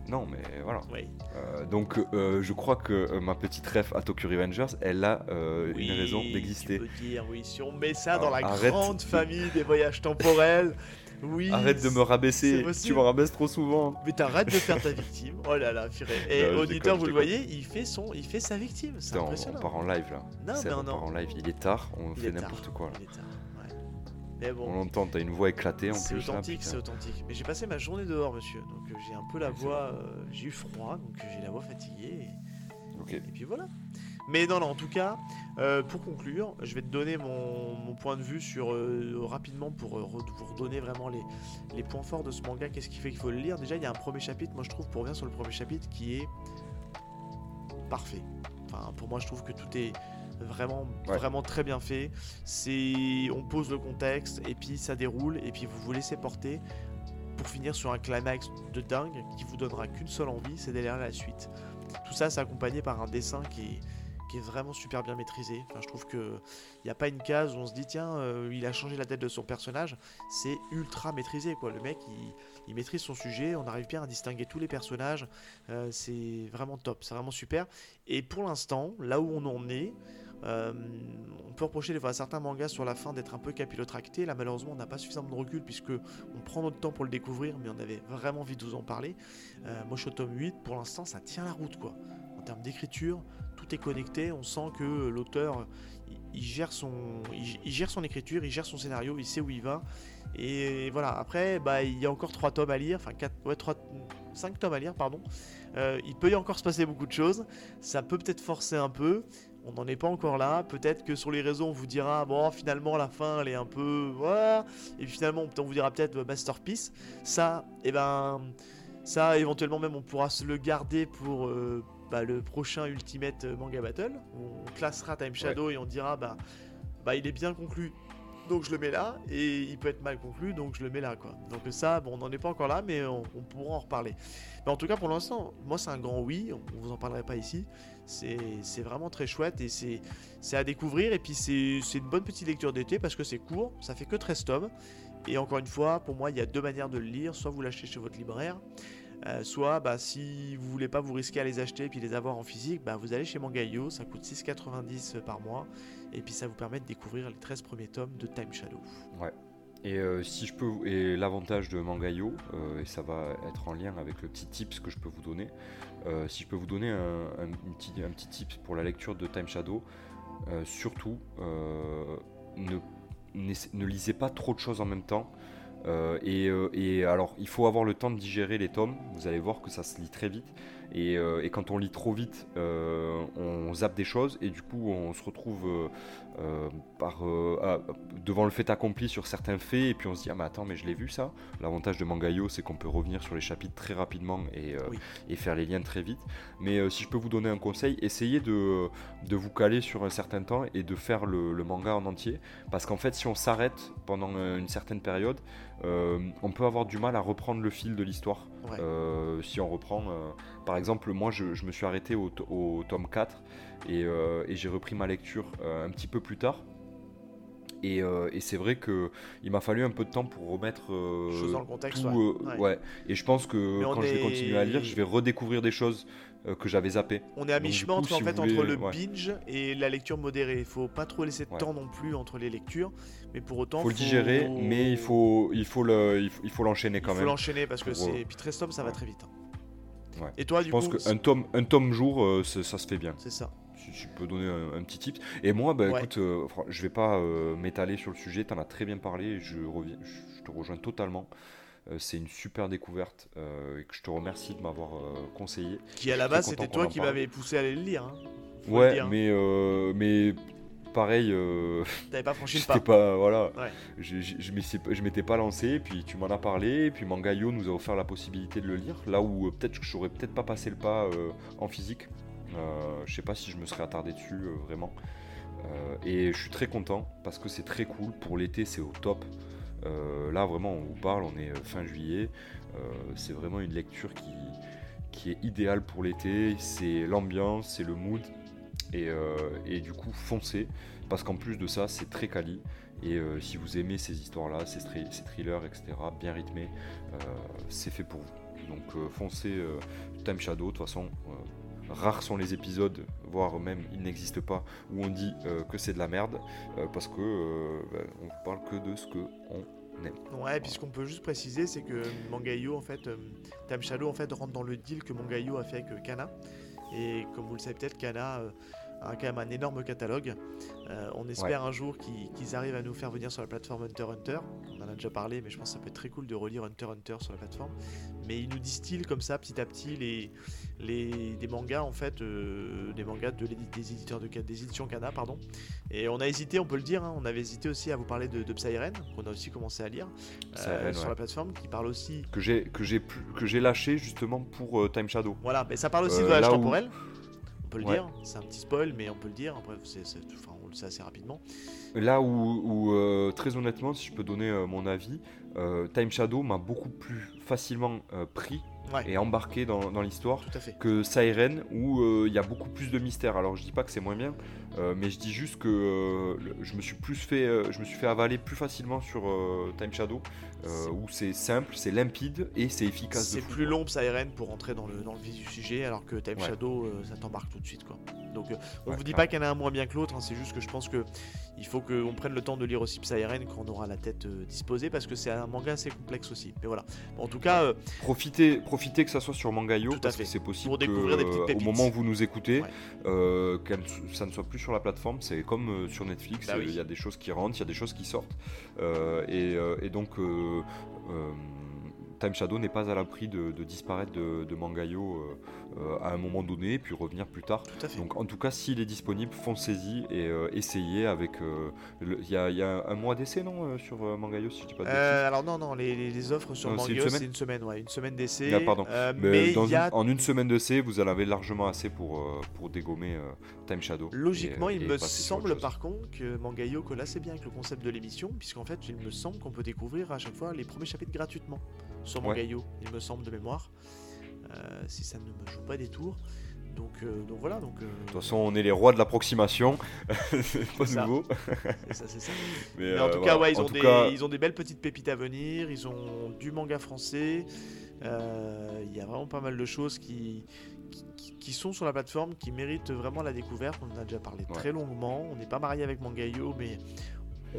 Non, mais voilà. Oui. Euh, donc, euh, je crois que euh, ma petite ref à Tokyo Revengers, elle a euh, Oui, une raison d'exister. dire, oui, si on met ça Ah, dans la arrête grande de- famille des voyages temporels, oui. Arrête de me c'est rabaisser, tu me rabaisses trop souvent. Mais t'arrêtes de faire ta victime. Oh là là, purée. <laughs> Et Non, auditeur, vous le voyez, il fait son, il fait sa victime. C'est Putain, on, impressionnant. part en live là. Non, C'est mais on non. part en live. Il est tard, on Il fait n'importe quoi là. Il est tard, ouais. Mais On l'entend, t'as une voix éclatée en c'est plus. là, authentique, c'est authentique. Mais j'ai passé ma journée dehors, monsieur. Donc euh, j'ai un peu la c'est voix, euh, j'ai eu froid, donc euh, j'ai la voix fatiguée. Et... Et puis voilà. Mais non, non, en tout cas, euh, pour conclure, je vais te donner mon, mon point de vue sur euh, rapidement pour euh, vous redonner vraiment les, les points forts de ce manga. Qu'est-ce qui fait qu'il faut le lire? Déjà, il y a un premier chapitre, moi je trouve, pour revenir sur le premier chapitre, qui est parfait. Enfin, pour moi, je trouve que tout est vraiment, Ouais. vraiment très bien fait. C'est, on pose le contexte et puis ça déroule et puis vous vous laissez porter pour finir sur un climax de dingue qui vous donnera qu'une seule envie, c'est d'aller à la suite. Tout ça, c'est accompagné par un dessin qui est, vraiment super bien maîtrisé. Enfin, je trouve que il n'y a pas une case où on se dit tiens, euh, il a changé la tête de son personnage. C'est ultra maîtrisé quoi. Le mec, il, maîtrise son sujet. On arrive bien à distinguer tous les personnages. Euh, c'est vraiment top. C'est vraiment super. Et pour l'instant, là où on en est. euh, on peut reprocher des fois à certains mangas sur la fin d'être un peu capillotracté. Là, malheureusement, on n'a pas suffisamment de recul puisque on prend notre temps pour le découvrir, mais on avait vraiment envie de vous en parler. Euh, tome 8. Pour l'instant, ça tient la route, quoi. En termes d'écriture, connecté. On sent que l'auteur, il, gère son, il, gère son écriture, il gère son scénario, il sait où il va. Et voilà. Après, bah, il y a encore 3 tomes à lire, enfin 4, ouais, 3, 5 tomes à lire, pardon. Euh, il peut y encore se passer beaucoup de choses. Ça peut peut-être forcer un peu, On n'en est pas encore là. Peut-être que sur les réseaux, on vous dira, bon, finalement, la fin, elle est un peu. Voilà. Et puis finalement, on vous dira peut-être euh, Masterpiece. Ça, et ben. Ça, éventuellement, même, on pourra se le garder pour euh, bah, le prochain Ultimate Manga Battle. On classera Time Shadow et on dira, bah, bah, il est bien conclu. Donc je le mets là, et il peut être mal conclu, donc je le mets là, quoi. Donc ça, bon, on n'en est pas encore là, mais on, on pourra en reparler. Mais en tout cas, pour l'instant, moi, c'est un grand oui, on vous en parlerait pas ici. C'est vraiment très chouette, et c'est à découvrir, et puis c'est c'est une bonne petite lecture d'été, parce que c'est court, ça fait que 13 tomes. Et encore une fois, pour moi, il y a deux manières de le lire, soit vous l'achetez chez votre libraire, euh, soit bah, si vous voulez pas vous risquer à les acheter et puis les avoir en physique, bah, vous allez chez Mangayo, ça coûte 6,90 par mois et puis ça vous permet de découvrir les 13 premiers tomes de Time Shadow. Et euh, si je peux, et l'avantage de Mangayo, euh, et ça va être en lien avec le petit tips que je peux vous donner, si je peux vous donner un, petit, un petit tips pour la lecture de Time Shadow, surtout ne, ne lisez pas trop de choses en même temps. Euh, et, euh, et alors, il faut avoir le temps de digérer les tomes. Vous allez voir que ça se lit très vite. Et, euh, et quand on lit trop vite, on zappe des choses et du coup, on se retrouve par, à- devant le fait accompli sur certains faits. Et puis on se dit, ah, mais attends, mais je l'ai vu ça. L'avantage de Mangayo, c'est qu'on peut revenir sur les chapitres très rapidement et, Oui. et faire les liens très vite. Mais si je peux vous donner un conseil, essayez de, de vous caler sur un certain temps et de faire le, le manga en entier. Parce qu'en fait, si on s'arrête pendant une certaine période, euh, on peut avoir du mal à reprendre le fil de l'histoire. Ouais. Euh, si on reprend, euh, par exemple, moi je, je me suis arrêté au, to- au tome 4 et, et j'ai repris ma lecture un petit peu plus tard. Et, et c'est vrai que il m'a fallu un peu de temps pour remettre Chose dans le contexte, tout, ouais. Et je pense que Mais quand je vais continuer à lire, je vais redécouvrir des choses que j'avais zappées. On est à mi-chemin entre, si en vous fait, voulez, entre le ouais. binge et la lecture modérée. Il faut pas trop laisser de Ouais. temps non plus entre les lectures, mais pour autant, faut le digérer, mais il faut, il faut le, il faut, il faut l'enchaîner il quand faut même. l'enchaîner parce que c'est euh, puis 13 tomes, ça va très vite. hein. Et toi, Je du pense coup, qu'un tome, un tome jour, euh, ça, se fait bien. c'est ça. Si je peux donner un, un petit tip. Et moi, bah, écoute, euh, je vais pas euh, m'étaler sur le sujet, tu en as très bien parlé, je, reviens, je, je te rejoins totalement. Euh, c'est une super découverte euh, et que je te remercie de m'avoir euh, conseillé. Qui à la base, c'était toi qui m'avais poussé à aller le lire. hein. Le Ouais, dire, hein. mais, mais pareil, euh, <laughs> T'avais pas franchi le pas. pas. Voilà, Ouais. je, je, je m'étais pas lancé, puis tu m'en as parlé, puis Mangayo nous a offert la possibilité de le lire, là où euh, peut-être que j'aurais peut-être pas passé le pas euh, en physique. Je sais pas si je me serais attardé dessus vraiment. Et je suis très content parce que c'est très cool. Pour l'été, c'est au top. Euh, là, vraiment, on vous parle, on est euh, fin juillet. Euh, c'est vraiment une lecture qui, est idéale pour l'été. C'est l'ambiance, c'est le mood. Et, du coup, foncez. Parce qu'en plus de ça, c'est très quali. Et si vous aimez ces histoires-là, ces, thri- ces thrillers, etc., bien rythmés, c'est fait pour vous. Donc foncez Time Shadow. De toute façon, rares sont les épisodes, voire même ils n'existent pas, où on dit euh, que c'est de la merde. euh, parce que euh, bah, on parle que de ce que on aime. Ouais, et peut juste préciser, c'est que Mangayo, en fait, euh, Shadow, en fait, rentre dans le deal que Mangayo a fait avec Kana. Et comme vous le savez peut-être, Kana a quand même un énorme catalogue. Euh, on espère un jour qu'ils qu'ils arrivent à nous faire venir sur la plateforme Hunter Hunter. On en a déjà parlé, mais je pense que ça peut être très cool de relire Hunter Hunter sur la plateforme. Mais ils nous distillent comme ça, petit à petit, les, les, des mangas, en fait, euh, des mangas de des éditeurs de des éditions Kana, pardon. Et on a hésité, on peut le dire, hein, on avait hésité aussi à vous parler de, de Psyren, qu'on a aussi commencé à lire euh, sur ouais. la plateforme, qui parle aussi. Que j'ai que j'ai pu- que j'ai lâché justement pour Time Shadow. Voilà, mais ça parle aussi de voyage où- temporel. On peut le Ouais. dire, c'est un petit spoil, mais on peut le dire. Après, c'est, c'est- enfin, on le sait assez rapidement. Là où, où, euh, très honnêtement, si je peux donner euh, mon avis, euh, Time Shadow m'a beaucoup plus facilement pris Ouais, et embarqué dans, dans l'histoire que Siren où il y a beaucoup plus de mystère. Alors je dis pas que c'est moins bien, mais je dis juste que je me suis plus fait, je me suis fait avaler plus facilement sur Time Shadow, euh, où c'est simple, c'est limpide et c'est efficace. C'est plus long Psyren pour rentrer dans le, dans le vif du sujet, alors que Time Ouais. Shadow, euh, ça t'embarque tout de suite. quoi. Donc, euh, on Ouais, vous dit pas qu'il y en a un moins bien que l'autre, hein, c'est juste que je pense que il faut qu'on prenne le temps de lire aussi Psyren quand on aura la tête euh, disposée, parce que c'est un manga assez complexe aussi. Mais voilà. En tout cas, Profitez, profitez que ça soit sur Mangayo parce fait. que c'est possible Pour que, découvrir des petites euh, au pépites. moment où vous nous écoutez, ne- ça ne soit plus sur la plateforme. C'est comme sur Netflix, Bah oui. il y a des choses qui rentrent, il y a des choses qui sortent, et, et donc. Euh, euh, Time Shadow n'est pas à l'abri de, disparaître de, de Mangayo euh, à un moment donné, puis revenir plus tard. Tout à fait. Donc en tout cas, s'il est disponible, foncez-y et euh, essayez avec... euh, Il y, a, il y a un mois d'essai, non, sur Mangayo, si je dis pas de alors non, non, les, offres sur Non, c'est une semaine une semaine, ouais, une semaine d'essai. Ah, pardon. Mais, mais dans a une- en une semaine d'essai, vous en avez largement assez pour, pour dégommer Time Shadow. Logiquement, et, il et me semble par contre que Mangayo colle assez bien avec le concept de l'émission, puisqu'en fait, il me semble qu'on peut découvrir à chaque fois les premiers chapitres gratuitement sur Ouais. Mangayo, il me semble de mémoire, si ça ne me joue pas des tours. Donc, euh, donc voilà, donc euh, De toute façon, on est les rois de l'approximation. <laughs> c'est pas nouveau. c'est ça, c'est ça. <laughs> Mais, Mais en euh, tout voilà. cas, ouais, ils En ont, tout des, cas, ils ont des belles petites pépites à venir. Ils ont du manga français. Euh, Il y a vraiment pas mal de choses qui, qui, qui sont sur la plateforme qui méritent vraiment la découverte. On en a déjà parlé Ouais. très longuement. On n'est pas marié avec Mangayo, mais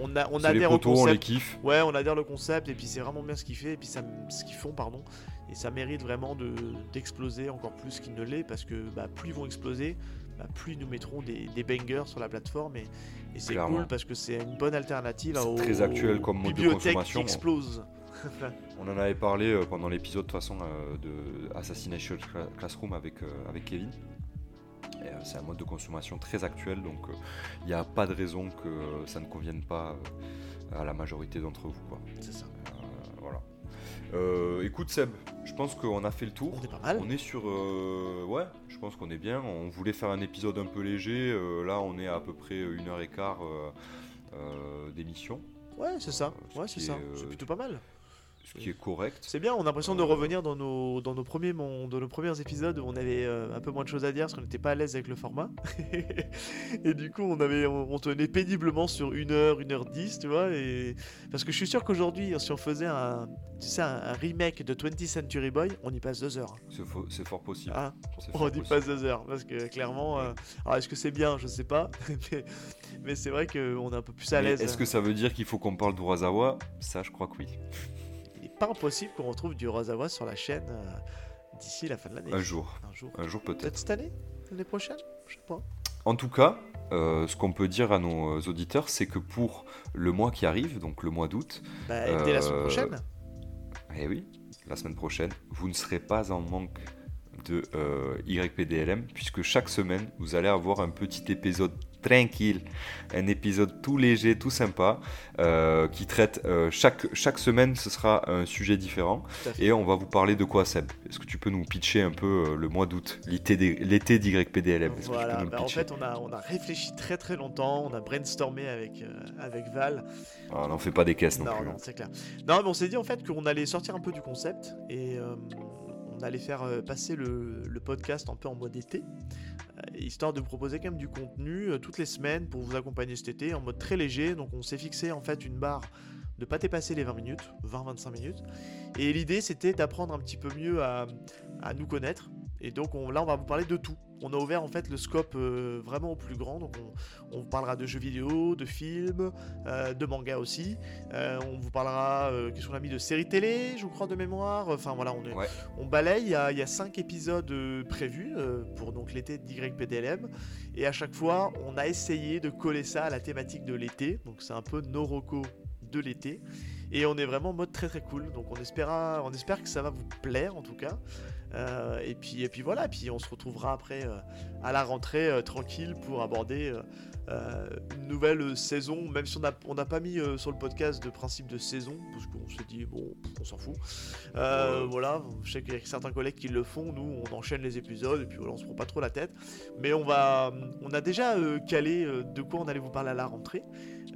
on, a, on c'est les adhère au potos, on les concept. kiffe. Ouais, on adhère le concept et puis c'est vraiment bien ce qu'ils fait et puis ça, ce qu'ils font pardon et ça mérite vraiment de d'exploser encore plus qu'ils ne l'est parce que bah, plus ils vont exploser, bah, plus ils nous mettront des, des bangers sur la plateforme et, et c'est cool parce que c'est une bonne alternative C'est aux, très actuel comme mode de consommation. qui explosent. <laughs> On en avait parlé euh, pendant l'épisode de façon euh, de Assassination Cla- Classroom avec, euh, avec Kevin. C'est un mode de consommation très actuel, donc il n'y a pas de raison que ça ne convienne pas à la majorité d'entre vous. C'est ça. Euh, écoute Seb, je pense qu'on a fait le tour. On est pas mal. On est sur... euh, ouais, je pense qu'on est bien. On voulait faire un épisode un peu léger. euh, là, on est à, à peu près une heure et quart euh, euh, d'émission, Ouais, c'est ça. Ouais, c'est ça. est, C'est plutôt pas mal. Ce qui est correct. C'est bien, on a l'impression de Euh, revenir dans nos, dans, nos premiers, mon- dans nos premiers épisodes où on avait euh, un peu moins de choses à dire parce qu'on n'était pas à l'aise avec le format. <laughs> et du coup, on, avait, on, on tenait péniblement sur 1 heure, 1 heure 10, tu vois. Et... Parce que je suis sûr qu'aujourd'hui, si on faisait un, tu sais, un, remake de 20th Century Boy, on y passe 2 heures. C'est fo- c'est fort possible. C'est on y passe 2 heures parce que clairement. euh, Alors, est-ce que c'est bien? Je sais pas. <laughs> mais mais c'est vrai qu'on est un peu plus à l'aise. Est-ce que ça veut dire qu'il faut qu'on parle d'Urasawa? Ça, je crois que oui. <laughs> Pas impossible qu'on retrouve du Rosawa sur la chaîne euh, d'ici la fin de l'année. Un jour. Un jour. Un jour peut-être. Peut-être cette année? L'année prochaine? Je sais pas. En tout cas, euh, ce qu'on peut dire à nos euh, auditeurs, c'est que pour le mois qui arrive, donc le mois d'août, Bah, dès la semaine prochaine. eh oui, la semaine prochaine, vous ne serez pas en manque de YPDLM, puisque chaque semaine, vous allez avoir un petit épisode tranquille, un épisode tout léger, tout sympa, euh, qui traite euh, chaque, chaque semaine, ce sera un sujet différent, fait. et on va vous parler de quoi, Seb? Est-ce que tu peux nous pitcher un peu euh, le mois d'août, l'été d'YPDLM Voilà, bah, en fait, on a, on a réfléchi très très longtemps, on a brainstormé avec, avec Val. Ah, n'en fais pas des caisses non, non, plus. hein. non, c'est clair. Non, mais on s'est dit en fait qu'on allait sortir un peu du concept et on allait faire euh, passer le, podcast un peu en mode été, euh, histoire de proposer quand même du contenu euh, toutes les semaines pour vous accompagner cet été en mode très léger. Donc on s'est fixé en fait une barre de pas dépasser les 20 minutes, 20-25 minutes. Et l'idée c'était d'apprendre un petit peu mieux à, nous connaître. Et donc on- là on va vous parler de tout. On a ouvert en fait le scope euh, vraiment au plus grand. Donc on, parlera de jeux vidéo, de films, euh, de manga aussi. Euh, on vous parlera, qu'est-ce qu'on a mis, de séries télé, je crois, de mémoire. Enfin voilà, on, est, Ouais. on balaye. Il y a, il y a cinq épisodes prévus pour donc l'été d'YPDLM. Et à chaque fois, on a essayé de coller ça à la thématique de l'été. Donc c'est un peu nos recos de l'été. Et on est vraiment en mode très très cool. Donc on, espéra, on espère que ça va vous plaire en tout cas. Euh, et, puis, et puis voilà, puis on se retrouvera après euh, à la rentrée euh, tranquille pour aborder une nouvelle saison, même si on n'a pas mis sur le podcast de principe de saison, parce qu'on s'est dit, bon, on s'en fout. Voilà, je sais qu'il y a certains collègues qui le font, nous on enchaîne les épisodes et puis voilà, on se prend pas trop la tête. Mais on va, on a déjà calé de quoi on allait vous parler à la rentrée.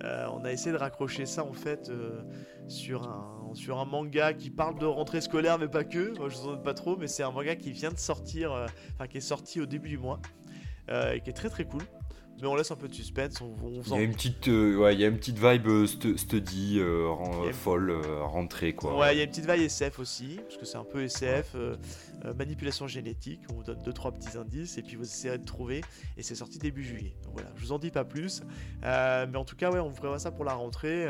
Euh, on a essayé de raccrocher ça en fait euh, sur, un, sur un manga qui parle de rentrée scolaire, mais pas que. Moi, je vous en donne pas trop, mais c'est un manga qui vient de sortir, euh, enfin qui est sorti au début du mois et qui est très très cool. Mais on laisse un peu de suspense. On, on Il y a une petite, euh, ouais, il y a une petite vibe euh, stu- study, euh, folle, euh, rentrée quoi. Ouais, il y a une petite vague SF aussi, parce que c'est un peu SF, euh, manipulation génétique. On vous donne deux trois petits indices et puis vous essayerez de trouver. Et c'est sorti début juillet. Donc voilà, je vous en dis pas plus, mais en tout cas, ouais, on vous prévoit ça pour la rentrée.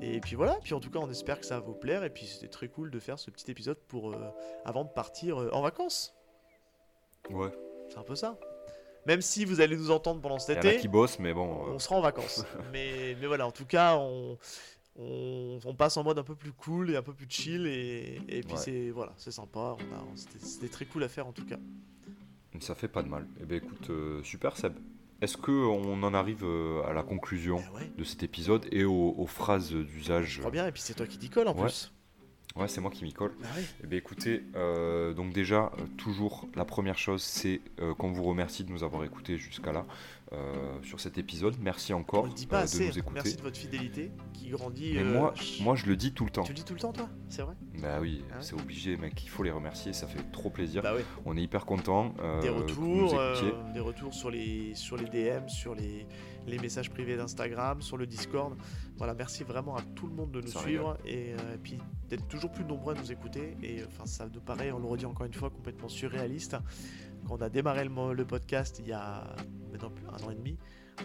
et puis voilà, puis en tout cas, on espère que ça va vous plaire. Et puis c'était très cool de faire ce petit épisode pour avant de partir en vacances. Ouais. C'est un peu ça. Même si vous allez nous entendre pendant Il cet y en a été, qui bossent, mais bon. euh, on sera en vacances. <laughs> mais, mais voilà, en tout cas, on, on, on passe en mode un peu plus cool et un peu plus chill et, et puis Ouais. c'est voilà, c'est sympa. C'était- très cool à faire en tout cas. Ça fait pas de mal. Eh ben écoute, euh, super Seb. Est-ce que on en arrive euh, à la conclusion Eh ouais, de cet épisode et aux, aux phrases d'usage bien. Et puis c'est toi qui t'y colle en Ouais. plus. Ouais, c'est moi qui m'y colle. Ah ouais. Eh bien, écoutez, euh, donc déjà, euh, toujours, la première chose, c'est euh, qu'on vous remercie de nous avoir écoutés jusqu'à là sur cet épisode. Merci On encore le dit pas euh, de assez. nous écouter. Merci de votre fidélité qui grandit. Mais moi, moi, je le dis tout le temps. tu le dis tout le temps toi? C'est vrai? Bah oui, Ah ouais c'est obligé, mec. Il faut les remercier, ça fait trop plaisir. Bah oui. On est hyper content euh, des retours, des retours sur les sur les DM, sur les, les messages privés d'Instagram, sur le Discord. Voilà, merci vraiment à tout le monde de nous Ça suivre et, euh, et puis d'être toujours plus nombreux à nous écouter. Et euh, enfin, ça nous paraît, on le redit encore une fois, complètement surréaliste. Quand on a démarré le, podcast il y a maintenant un an et demi,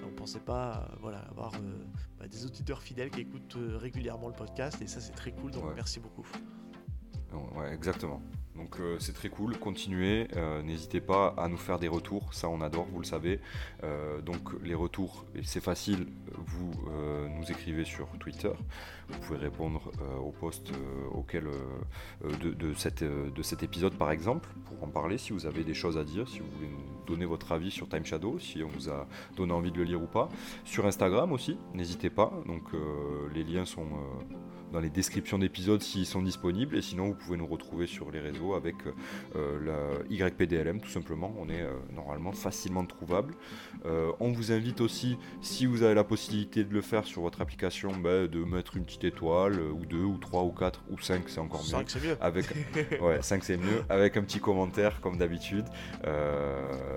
on pensait pas, euh, voilà, avoir euh, bah, des auditeurs fidèles qui écoutent régulièrement le podcast et ça c'est très cool. Donc Ouais. merci beaucoup. Ouais, exactement. Donc euh, c'est très cool, continuez, euh, n'hésitez pas à nous faire des retours, ça on adore, vous le savez. Euh, donc les retours, c'est facile, vous nous écrivez sur Twitter, vous pouvez répondre au post auquel de, de cet épisode par exemple, pour en parler, si vous avez des choses à dire, si vous voulez nous donner votre avis sur Time Shadow, si on vous a donné envie de le lire ou pas. Sur Instagram aussi, n'hésitez pas, donc les liens sont... dans les descriptions d'épisodes s'ils sont disponibles. Et sinon, vous pouvez nous retrouver sur les réseaux avec euh, la YPDLM, tout simplement. On est euh, normalement facilement trouvable. Euh, on vous invite aussi, si vous avez la possibilité de le faire sur votre application, bah, de mettre une petite étoile, ou deux, ou trois, ou quatre, ou cinq, c'est encore mieux. que c'est mieux. Avec, <laughs> ouais, 5 c'est mieux, avec un petit commentaire comme d'habitude.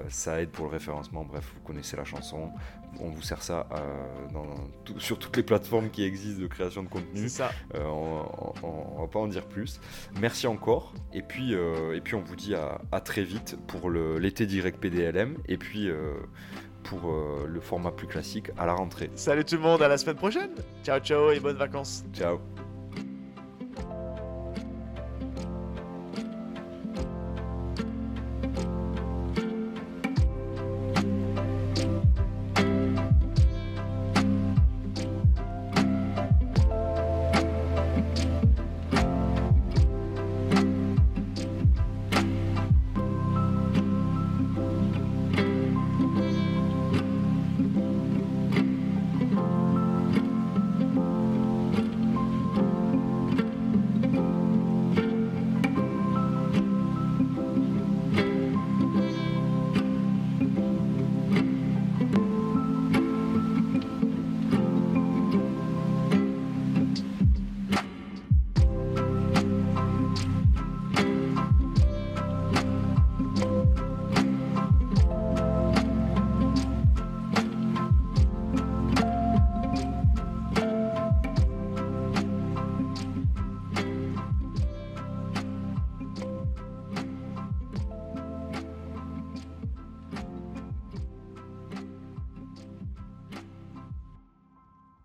Ça aide pour le référencement. Bref, vous connaissez la chanson. On vous sert ça euh, dans tout- sur toutes les plateformes qui existent de création de C'est contenu. ça. Euh, on, on va pas en dire plus. Merci encore. Et puis, euh, et puis on vous dit à, à très vite pour l'été d'YPDLM. Et puis pour le format plus classique à la rentrée. Salut tout le monde, à la semaine prochaine. Ciao ciao et bonnes vacances. Ciao